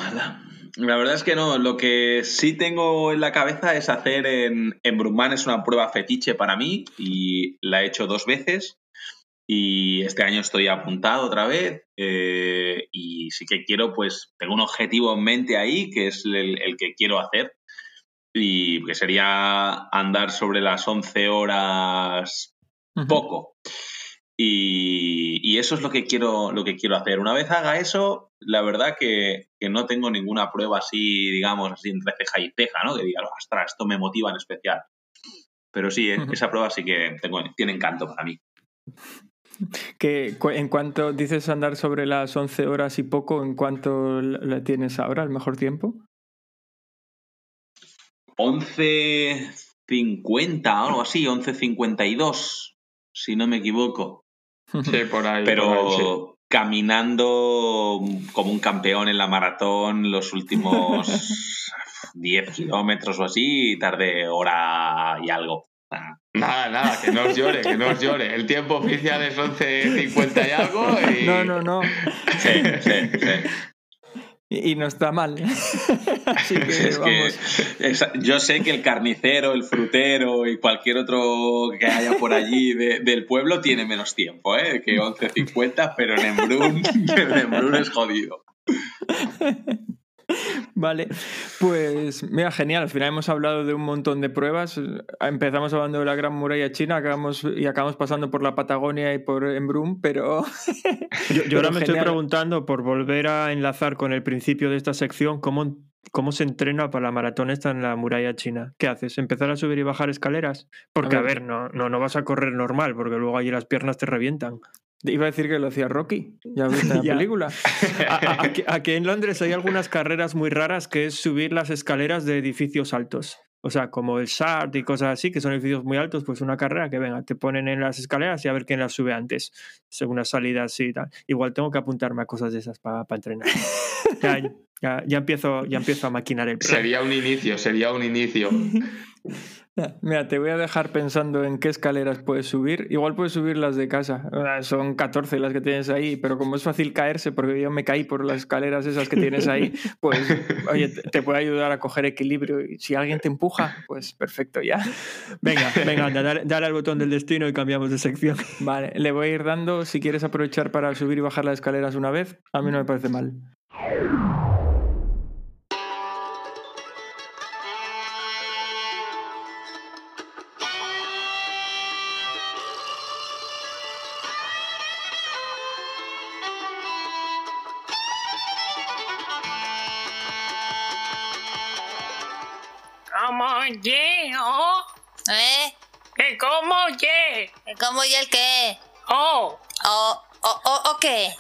La verdad es que no. Lo que sí tengo en la cabeza es hacer en, en Brumman, es una prueba fetiche para mí y la he hecho dos veces. Y este año estoy apuntado otra vez eh, y sí que quiero, pues, tengo un objetivo en mente ahí que es el, el que quiero hacer y que sería andar sobre las 11 horas poco. Y, y eso es lo que quiero, lo que quiero hacer. Una vez haga eso, la verdad que, que no tengo ninguna prueba así, digamos, así entre ceja y ceja, ¿no? Que diga, ostras, esto me motiva en especial. Pero sí, eh, esa prueba sí que tengo, tiene encanto para mí. Que en cuanto dices andar sobre las 11 horas y poco, ¿en cuánto la la tienes ahora, el mejor tiempo? 11.50 o algo así, 11.52, si no me equivoco. Sí, por ahí. Pero por ahí, sí. caminando como un campeón en la maratón los últimos 10 kilómetros o así, tardé hora y algo. Nada, nada, que no os llore, que no os llore. El tiempo oficial es 11.50 y algo y... No, no, no. Sí, sí, sí. Y, y no está mal. Así que Es que yo sé que el carnicero, el frutero y cualquier otro que haya por allí de- del pueblo tiene menos tiempo ¿eh? que 11.50, pero en Embrun, en Embrun es jodido. Vale, pues mira, genial. Al final hemos hablado de un montón de pruebas. Empezamos hablando de la Gran Muralla China acabamos, y acabamos pasando por la Patagonia y por Embrun, pero Yo, yo ahora me estoy preguntando, por volver a enlazar con el principio de esta sección, ¿cómo, ¿cómo se entrena para la maratón esta en la muralla china? ¿Qué haces? ¿Empezar a subir y bajar escaleras? Porque, a A ver, no, no, no vas a correr normal, porque luego allí las piernas te revientan. iba a decir que lo hacía Rocky. Ya viste la película. A- a- aquí, en Londres hay algunas carreras muy raras que es subir las escaleras de edificios altos. O sea, como el SART y cosas así, que son edificios muy altos, pues una carrera que venga, te ponen en las escaleras y a ver quién las sube antes, según las salidas y tal. Igual tengo que apuntarme a cosas de esas para entrenar. Ya, ya, ya empiezo, ya empiezo a maquinar el plan. Sería un inicio, sería un inicio. Mira, te voy a dejar pensando en qué escaleras puedes subir. Igual puedes subir las de casa. Ah, Son 14 las que tienes ahí, pero como es fácil caerse, porque yo me caí por las escaleras esas que tienes ahí, pues, oye, te puede ayudar a coger equilibrio. Y si alguien te empuja, pues perfecto, ya. Venga, venga, anda, dale, dale al botón del destino y cambiamos de sección. Vale, le voy a ir dando. Si quieres aprovechar para subir y bajar las escaleras una vez, a mí no me parece mal. ¿Cómo y el qué? Oh, ¿O, o, o, o qué?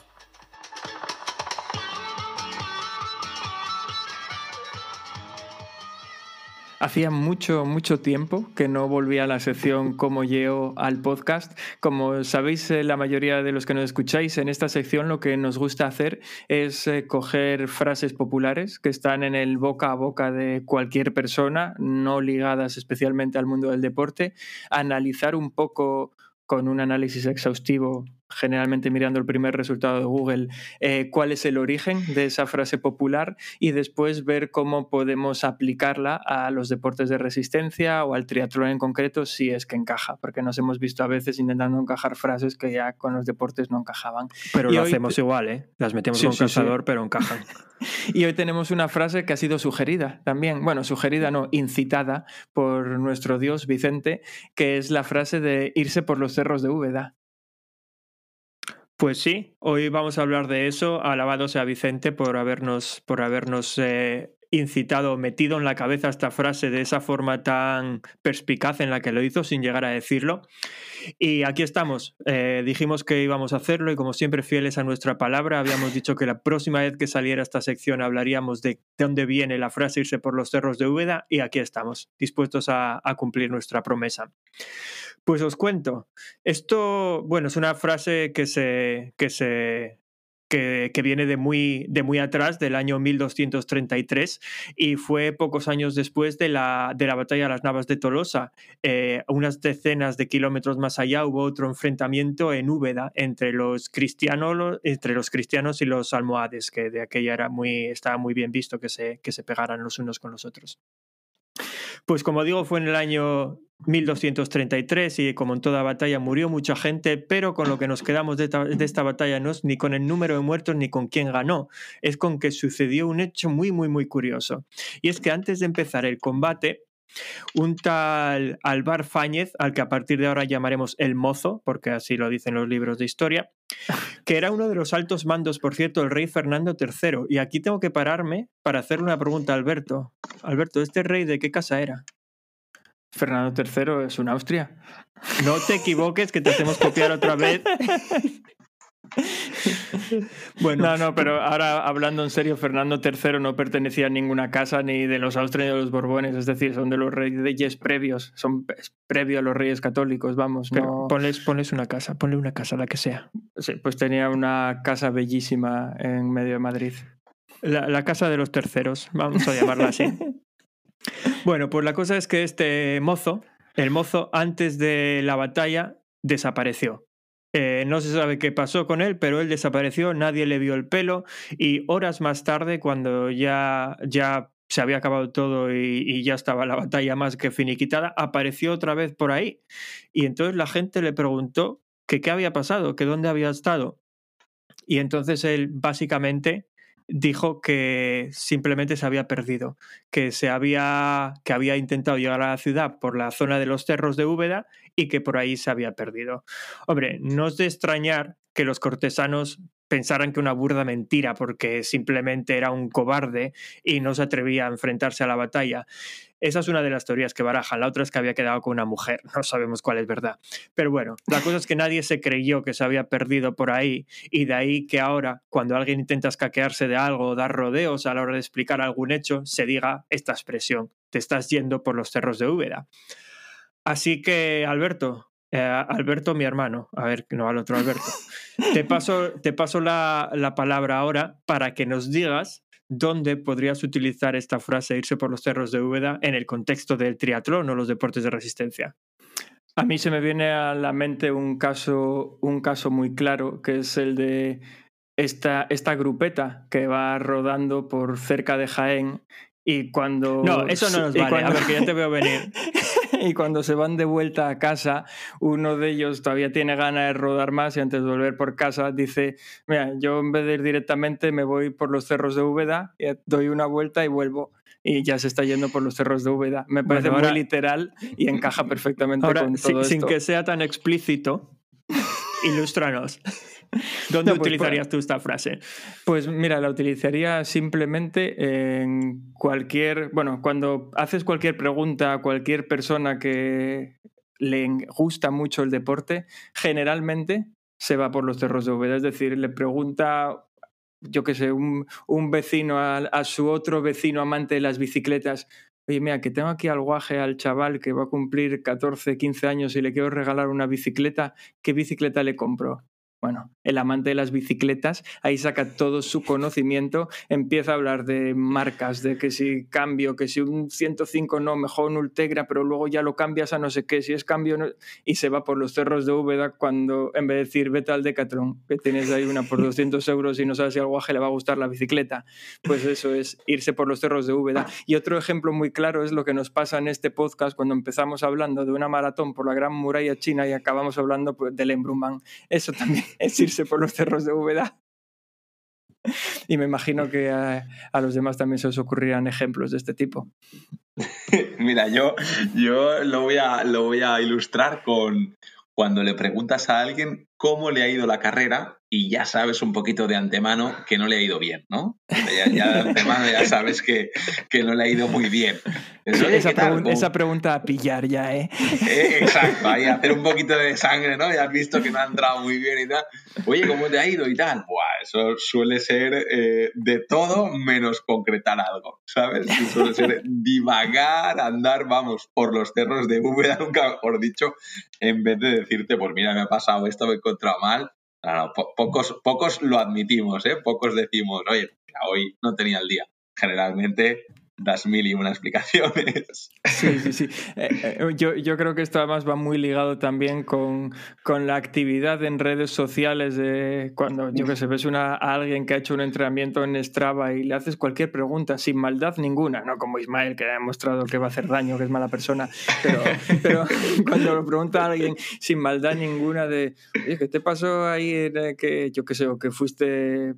Hacía mucho, mucho tiempo que no volvía a la sección Como Yeo al podcast. Como sabéis, eh, la mayoría de los que nos escucháis, en esta sección lo que nos gusta hacer es eh, coger frases populares que están en el boca a boca de cualquier persona, no ligadas especialmente al mundo del deporte, analizar un poco con un análisis exhaustivo, generalmente mirando el primer resultado de Google, eh, cuál es el origen de esa frase popular y después ver cómo podemos aplicarla a los deportes de resistencia o al triatlón en concreto si es que encaja, porque nos hemos visto a veces intentando encajar frases que ya con los deportes no encajaban. Pero Y lo hoy hacemos igual, ¿eh? Las metemos Sí, con sí, sí. calzador, pero encajan. Y hoy tenemos una frase que ha sido sugerida también, bueno, sugerida no, incitada por nuestro dios Vicente, que es la frase de irse por los cerros de Úbeda. Pues sí, hoy vamos a hablar de eso. Alabado sea Vicente por habernos, por habernos eh, incitado, metido en la cabeza esta frase de esa forma tan perspicaz en la que lo hizo sin llegar a decirlo. Y aquí estamos. Eh, dijimos que íbamos a hacerlo y como siempre fieles a nuestra palabra, habíamos dicho que la próxima vez que saliera esta sección hablaríamos de dónde viene la frase irse por los cerros de Úbeda y aquí estamos, dispuestos a, a cumplir nuestra promesa. Pues os cuento. Esto, bueno, es una frase que se, que se que, que, viene de muy, de muy atrás, del año 1233, y fue pocos años después de la, de la batalla de las Navas de Tolosa. Eh, unas decenas de kilómetros más allá hubo otro enfrentamiento en Úbeda entre los cristianos, entre los cristianos y los almohades, que de aquella era muy, estaba muy bien visto que se, que se pegaran los unos con los otros. Pues como digo, fue en el año 1233 y como en toda batalla murió mucha gente, pero con lo que nos quedamos de esta, de esta, batalla no es ni con el número de muertos ni con quién ganó, es con que sucedió un hecho muy, muy, muy curioso. Y es que antes de empezar el combate, un tal Alvar Fáñez, al que a partir de ahora llamaremos el mozo, porque así lo dicen los libros de historia, que era uno de los altos mandos, por cierto, del rey Fernando III. Y aquí tengo que pararme para hacerle una pregunta a Alberto. Alberto, ¿este rey de qué casa era? Fernando III es un Austria. No te equivoques, que te hacemos copiar otra vez. bueno. No, no, pero ahora hablando en serio, Fernando III no pertenecía a ninguna casa ni de los Austrias ni de los Borbones, es decir, son de los reyes previos, son previo a los reyes católicos, vamos. Pero no... ponles, ponles, una casa, ponle una casa, la que sea. Sí, pues tenía una casa bellísima en medio de Madrid. La, la casa de los terceros, vamos a llamarla así. bueno, pues la cosa es que este mozo, el mozo antes de la batalla, desapareció. Eh, no se sabe qué pasó con él, pero él desapareció, nadie le vio el pelo y horas más tarde, cuando ya, ya se había acabado todo y, ya estaba la batalla más que finiquitada, apareció otra vez por ahí. Y entonces la gente le preguntó qué había pasado, que dónde había estado. Y entonces él básicamente dijo que simplemente se había perdido, que se había que había intentado llegar a la ciudad por la zona de los cerros de Úbeda y que por ahí se había perdido. Hombre, no es de extrañar que los cortesanos pensaran que una burda mentira porque simplemente era un cobarde y no se atrevía a enfrentarse a la batalla. Esa es una de las teorías que barajan. La otra es que había quedado con una mujer. No sabemos cuál es verdad. Pero bueno, la cosa es que nadie se creyó que se había perdido por ahí y de ahí que ahora, cuando alguien intenta escaquearse de algo o dar rodeos a la hora de explicar algún hecho, se diga esta expresión. Te estás yendo por los cerros de Úbeda. Así que, Alberto, eh, Alberto, mi hermano, a ver, no al otro Alberto, te paso, te paso la, la palabra ahora para que nos digas dónde podrías utilizar esta frase irse por los cerros de Úbeda en el contexto del triatlón o los deportes de resistencia. A mí se me viene a la mente un caso, un caso muy claro, que es el de esta, esta grupeta que va rodando por cerca de Jaén y cuando... No, eso no nos vale, cuando, a ver, que ya te veo venir. y cuando se van de vuelta a casa, uno de ellos todavía tiene ganas de rodar más y antes de volver por casa dice, mira, yo en vez de ir directamente me voy por los cerros de Úbeda, doy una vuelta y vuelvo. Y ya se está yendo por los cerros de Úbeda. Me parece bueno, ahora, muy literal y encaja perfectamente ahora, con todo sin, esto. sin que sea tan explícito, ilústranos. ¿Dónde no, pues, utilizarías tú esta frase? Pues mira, la utilizaría simplemente en cualquier, bueno, cuando haces cualquier pregunta a cualquier persona que le gusta mucho el deporte, generalmente se va por los cerros de Úbeda, es decir, le pregunta yo qué sé, un, un vecino a, a, su otro vecino amante de las bicicletas, oye, mira, que tengo aquí al guaje al chaval que va a cumplir 14, 15 años y le quiero regalar una bicicleta, ¿qué bicicleta le compro? Bueno, el amante de las bicicletas, ahí saca todo su conocimiento, empieza a hablar de marcas, de que si cambio, que si un 105 no, mejor un Ultegra, pero luego ya lo cambias a no sé qué, si es cambio no, y se va por los cerros de Úbeda cuando en vez de decir vete al Decathlon, que tienes ahí una por 200 euros y no sabes si al guaje le va a gustar la bicicleta, pues eso es irse por los cerros de Úbeda. Y otro ejemplo muy claro es lo que nos pasa en este podcast cuando empezamos hablando de una maratón por la Gran Muralla China y acabamos hablando pues, del Embrunman. Eso también es irse por los cerros de Úbeda. Y me imagino que a, los demás también se os ocurrirán ejemplos de este tipo. Mira, yo, yo lo, voy a, lo voy a ilustrar con cuando le preguntas a alguien cómo le ha ido la carrera y ya sabes un poquito de antemano que no le ha ido bien, ¿no? Ya, ya de antemano ya sabes que, que, no le ha ido muy bien. Eso, esa, pregun como... esa, pregunta a pillar ya, ¿eh? eh exacto, ahí hacer un poquito de sangre, ¿no? Ya has visto que no ha entrado muy bien y tal. Oye, ¿cómo te ha ido y tal? Buah, eso suele ser eh, de todo menos concretar algo, ¿sabes? Suele ser divagar, andar, vamos, por los cerros de Úbeda, nunca mejor dicho, en vez de decirte, pues mira, me ha pasado esto, me he encontrado mal, Po- pocos, pocos lo admitimos, ¿eh? Pocos decimos, oye, hoy no tenía el día. Generalmente das mil y una explicaciones. Sí, sí, sí. Eh, eh, yo, yo creo que esto además va muy ligado también con, con la actividad en redes sociales de cuando, yo que sé, ves a alguien que ha hecho un entrenamiento en Strava y le haces cualquier pregunta sin maldad ninguna, no como Ismael que ha demostrado que va a hacer daño, que es mala persona, pero, pero cuando lo pregunta a alguien sin maldad ninguna de, oye, ¿qué te pasó ahí? en, eh, que yo qué sé, o que fuiste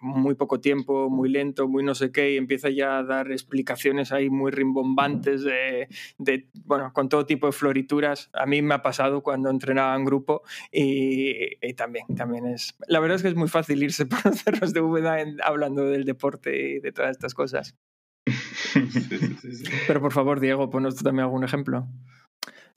muy poco tiempo, muy lento, muy no sé qué, y empieza ya a dar explicaciones ahí muy rimbombantes de, de, bueno, con todo tipo de florituras. A mí me ha pasado cuando entrenaba en grupo y, y también, también es... La verdad es que es muy fácil irse por los cerros de Úbeda en- hablando del deporte y de todas estas cosas. Pero por favor, Diego, ponos tú también algún ejemplo.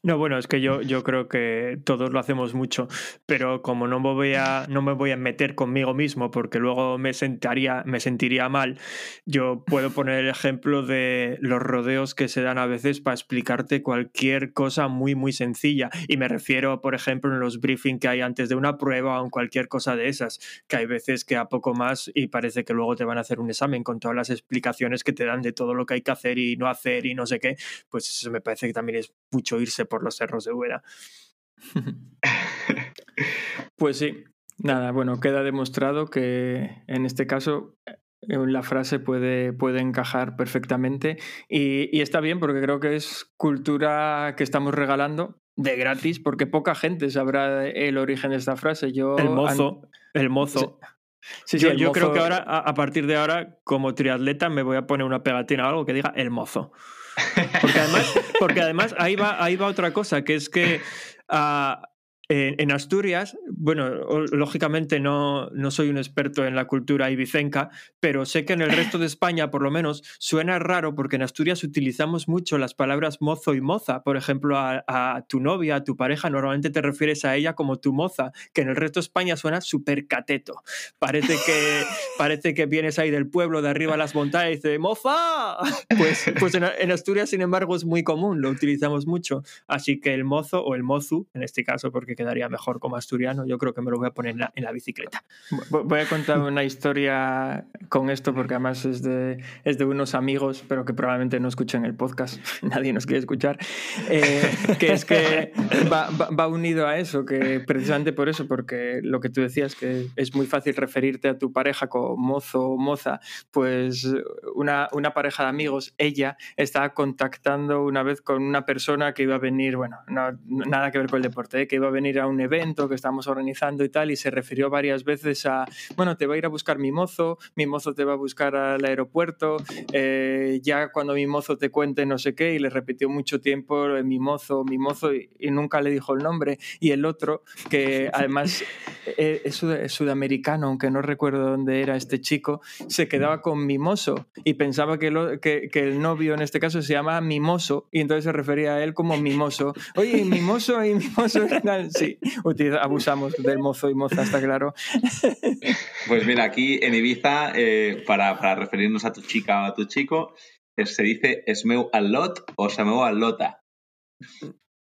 No, bueno, es que yo, yo creo que todos lo hacemos mucho, pero como no me voy a, no me voy a meter conmigo mismo porque luego me sentaría, me sentiría mal, yo puedo poner el ejemplo de los rodeos que se dan a veces para explicarte cualquier cosa muy, muy sencilla. Y me refiero, por ejemplo, en los briefings que hay antes de una prueba o en cualquier cosa de esas, que hay veces que a poco más y parece que luego te van a hacer un examen con todas las explicaciones que te dan de todo lo que hay que hacer y no hacer y no sé qué, pues eso me parece que también es mucho irse por los cerros de Úbeda. Pues sí, nada, bueno, queda demostrado que en este caso eh, la frase puede, puede encajar perfectamente y, y está bien porque creo que es cultura que estamos regalando de gratis porque poca gente sabrá el origen de esta frase. Yo El an- mozo, el mozo. Sí, sí, yo creo que ahora, a, a partir de ahora, como triatleta, me voy a poner una pegatina o algo que diga el mozo. Porque además, porque además ahí, va, ahí va otra cosa, que es que ah, en, en Asturias, bueno, lógicamente no, no soy un experto en la cultura ibicenca, pero sé que en el resto de España, por lo menos, suena raro porque en Asturias utilizamos mucho las palabras mozo y moza. Por ejemplo, a, a tu novia, a tu pareja, normalmente te refieres a ella como tu moza, que en el resto de España suena súper cateto. Parece que, parece que vienes ahí del pueblo, de arriba a las montañas y dices, ¡moza! Pues, pues en, en Asturias, sin embargo, es muy común, lo utilizamos mucho. Así que el mozo o el mozu, en este caso, porque quedaría mejor como asturiano, yo creo que me lo voy a poner en la, en la bicicleta. Vo- Voy a contar una historia con esto porque además es de, es de unos amigos, pero que probablemente no escuchen el podcast, nadie nos quiere escuchar, eh, que es que va, va- va unido a eso, que precisamente por eso, porque lo que tú decías, que es muy fácil referirte a tu pareja como mozo o moza, pues una, una pareja de amigos, ella estaba contactando una vez con una persona que iba a venir, bueno, no, nada que ver con el deporte, ¿eh? que iba a venir a un evento que estamos organizando y tal, y se refirió varias veces a, bueno, te va a ir a buscar mi mozo, mi mozo te va a buscar al aeropuerto, eh, ya cuando mi mozo te cuente no sé qué, y le repitió mucho tiempo eh, mi mozo, mi mozo, y, y nunca le dijo el nombre, y el otro, que además eh, es, sud- es sudamericano, aunque no recuerdo dónde era este chico, se quedaba con mimoso y pensaba que, lo- que, que el novio en este caso se llama mimoso y entonces se refería a él como mimoso. Oye, mimoso y mimoso. Sí, abusamos del mozo y moza, está claro. Pues mira, aquí en Ibiza, eh, para, para referirnos a tu chica o a tu chico, eh, se dice esmeu al lot o sameu al lota.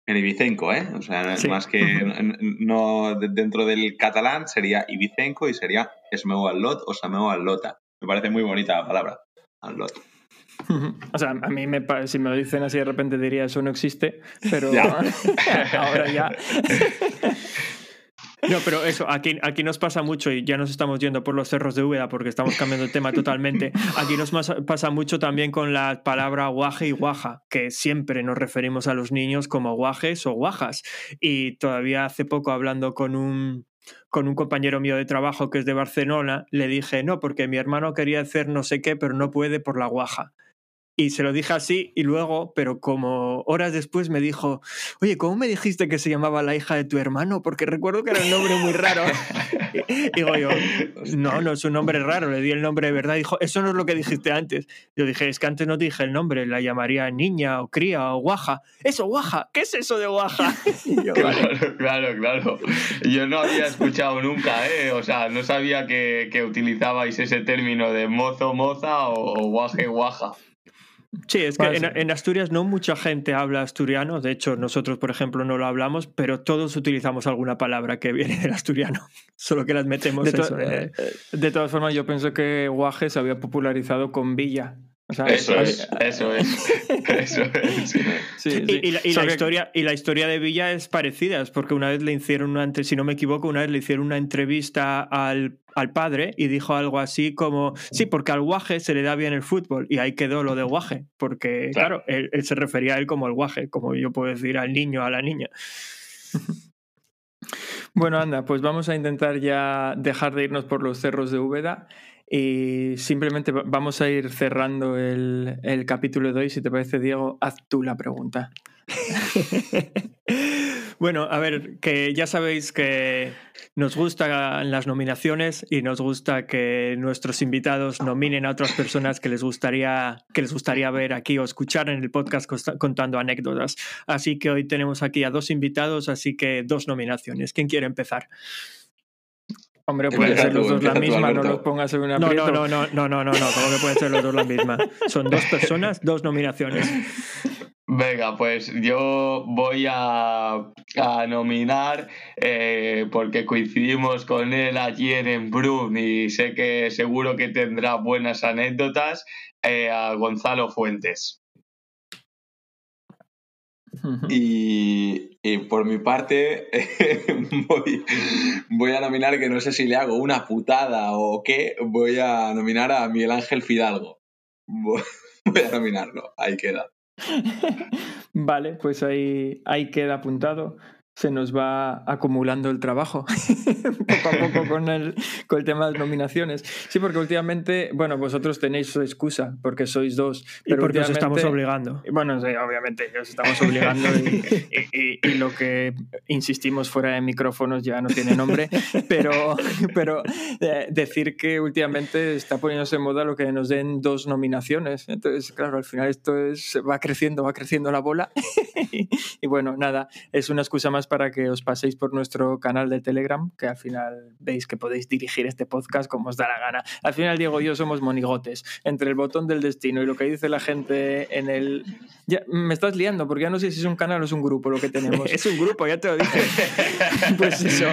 En ibicenco, ¿eh? O sea, Sí. más que no de- dentro del catalán sería ibicenco y sería esmeu al lot o sameu al lota. Me parece muy bonita la palabra, al lot. O sea, a mí me, si me lo dicen así de repente diría eso no existe, pero Ya. ahora ya. No, pero eso, aquí, aquí nos pasa mucho y ya nos estamos yendo por los cerros de Úbeda porque estamos cambiando el tema totalmente. Aquí nos pasa mucho también con la palabra guaje y guaja, que siempre nos referimos a los niños como guajes o guajas. Y todavía hace poco hablando con un, con un compañero mío de trabajo que es de Barcelona, le dije, no, porque mi hermano quería hacer no sé qué, pero no puede por la guaja. Y se lo dije así y luego, pero como horas después me dijo, oye, ¿cómo me dijiste que se llamaba la hija de tu hermano? Porque recuerdo que era un nombre muy raro. Y digo yo, no, no es un nombre raro, le di el nombre de verdad. Dijo, eso no es lo que dijiste antes. Yo dije, es que antes no te dije el nombre, la llamaría niña o cría o guaja. Eso, guaja, ¿qué es eso de guaja? Y yo, vale. Claro, claro, claro. Yo no había escuchado nunca, ¿eh? O sea, no sabía que, que utilizabais ese término de mozo, moza o, o guaje, guaja. Sí, es que en, Asturias no mucha gente habla asturiano. De hecho, nosotros, por ejemplo, no lo hablamos, pero todos utilizamos alguna palabra que viene del asturiano. Solo que las metemos De, to- eso, eh. eh, de todas formas, yo pienso que Guaje se había popularizado con Villa. O sea, Eso es, eso es. Eso es. sí, sí. Y, y la, y la Solo que- historia, y la historia de Villa es parecida, es porque una vez le hicieron una si no me equivoco, una vez le hicieron una entrevista al, al padre y dijo algo así como, sí, porque al guaje se le da bien el fútbol, y ahí quedó lo de guaje, porque claro, Claro. él, él se refería a él como el guaje, como yo puedo decir al niño, a la niña. Bueno, anda, pues vamos a intentar ya dejar de irnos por los cerros de Úbeda y simplemente va- vamos a ir cerrando el, el capítulo de hoy. Si te parece, Diego, haz tú la pregunta. Bueno, a ver, que ya sabéis que nos gustan las nominaciones y nos gusta que nuestros invitados nominen a otras personas que les gustaría, que les gustaría ver aquí o escuchar en el podcast contando anécdotas. Así que hoy tenemos aquí a dos invitados, así que dos nominaciones. ¿Quién quiere empezar? Hombre, puede Empieza ser los dos la misma, no los pongas en una No, no, no, no, no, no, no, no, ¿cómo que pueden ser los dos la misma? Son dos personas, dos nominaciones. Venga, pues yo voy a, a nominar, eh, porque coincidimos con él ayer en Brun y sé que seguro que tendrá buenas anécdotas, eh, a Gonzalo Fuentes. Y, y por mi parte, voy, voy a nominar, que no sé si le hago una putada o qué, voy a nominar a Miguel Ángel Fidalgo. Voy voy a nominarlo, ahí queda. Vale, pues ahí, ahí queda apuntado. Se nos va acumulando el trabajo poco a poco con el, con el tema de las nominaciones. Sí, porque últimamente, bueno, vosotros tenéis su excusa porque sois dos. Y Pero porque os estamos obligando. Bueno, sí, obviamente, os estamos obligando y, y- y- y lo que insistimos fuera de micrófonos ya no tiene nombre, pero, pero eh, decir que últimamente está poniéndose en moda lo que nos den dos nominaciones. Entonces, claro, al final esto es, va creciendo, va creciendo la bola. y, y bueno, nada, es una excusa más para que os paséis por nuestro canal de Telegram, que al final veis que podéis dirigir este podcast como os da la gana. Al final, Diego y yo somos monigotes. Entre el botón del destino y lo que dice la gente en el... Ya, me estás liando, porque ya no sé si es un canal o es un grupo lo que tenemos. Es un grupo, ya te lo dije. Pues eso,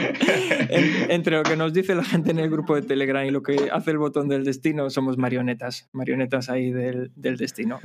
en- entre lo que nos dice la gente en el grupo de Telegram y lo que hace el botón del destino, somos marionetas, marionetas ahí del, del destino.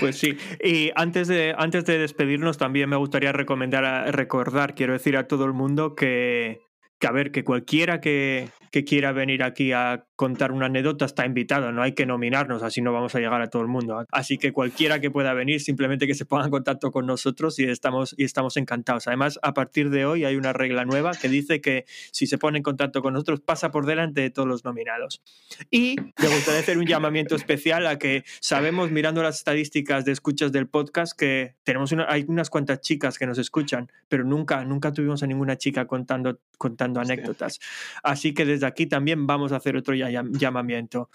Pues sí. Y antes de, antes de despedirnos, también me gustaría recomendar, a- recordar, quiero decir a todo el mundo que, que a ver, que cualquiera que, que quiera venir aquí a contar una anécdota está invitado, no hay que nominarnos, así no vamos a llegar a todo el mundo. Así que cualquiera que pueda venir, simplemente que se ponga en contacto con nosotros y estamos, y estamos encantados. Además, a partir de hoy hay una regla nueva que dice que si se pone en contacto con nosotros, pasa por delante de todos los nominados. Y me gustaría hacer un llamamiento especial a que sabemos, mirando las estadísticas de escuchas del podcast, que tenemos una- hay unas cuantas chicas que nos escuchan, pero nunca, nunca tuvimos a ninguna chica contando, contando anécdotas. Así que desde aquí también vamos a hacer otro llamamiento.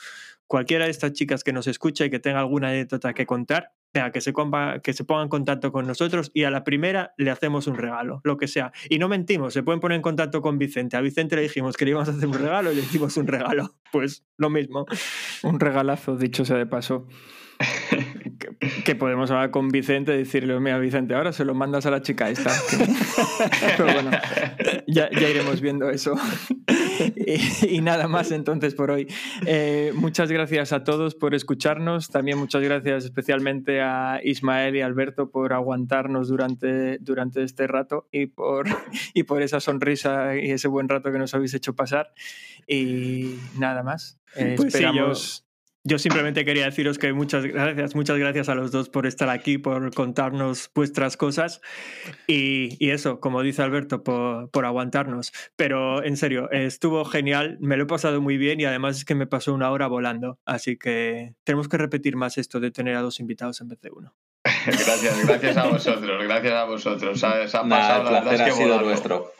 Cualquiera de estas chicas que nos escucha y que tenga alguna anécdota que contar, que se, compa- que se ponga en contacto con nosotros y a la primera le hacemos un regalo, lo que sea. Y no mentimos, se pueden poner en contacto con Vicente. A Vicente le dijimos que le íbamos a hacer un regalo y le hicimos un regalo. Pues lo mismo. Un regalazo, dicho sea de paso. que, que podemos hablar con Vicente y decirle, mira Vicente, ahora se lo mandas a la chica esta. Pero bueno, ya, ya iremos viendo eso. Y, y nada más entonces por hoy. Eh, muchas gracias a todos por escucharnos. También muchas gracias especialmente a Ismael y Alberto por aguantarnos durante, durante este rato y por, y por esa sonrisa y ese buen rato que nos habéis hecho pasar. Y nada más. Eh, Pues sí, yo- esperamos... Yo simplemente quería deciros que muchas gracias, muchas gracias a los dos por estar aquí, por contarnos vuestras cosas y, y eso, como dice Alberto, por, por aguantarnos. Pero en serio, estuvo genial, me lo he pasado muy bien y además es que me pasó una hora volando. Así que tenemos que repetir más esto de tener a dos invitados en vez de uno. Gracias, gracias a vosotros, gracias a vosotros. Se ha, se el placer ha sido volando. nuestro.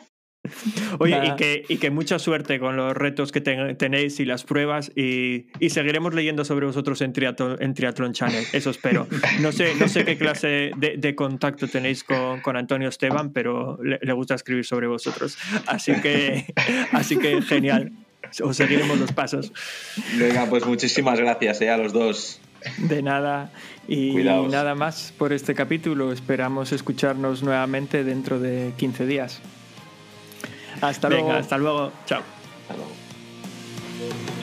Oye, y que, y que mucha suerte con los retos que ten- tenéis y las pruebas y, y seguiremos leyendo sobre vosotros en, Triato- en Triathlon Channel, eso espero. No sé, no sé qué clase de, de contacto tenéis con, con Antonio Esteban, pero le, le gusta escribir sobre vosotros. Así que, así que genial, os seguiremos los pasos. Venga, pues muchísimas gracias eh, a los dos. De nada. Y Cuidaos. nada más por este capítulo. Esperamos escucharnos nuevamente dentro de 15 días. Hasta Venga, luego. hasta luego. Chao. Hasta luego.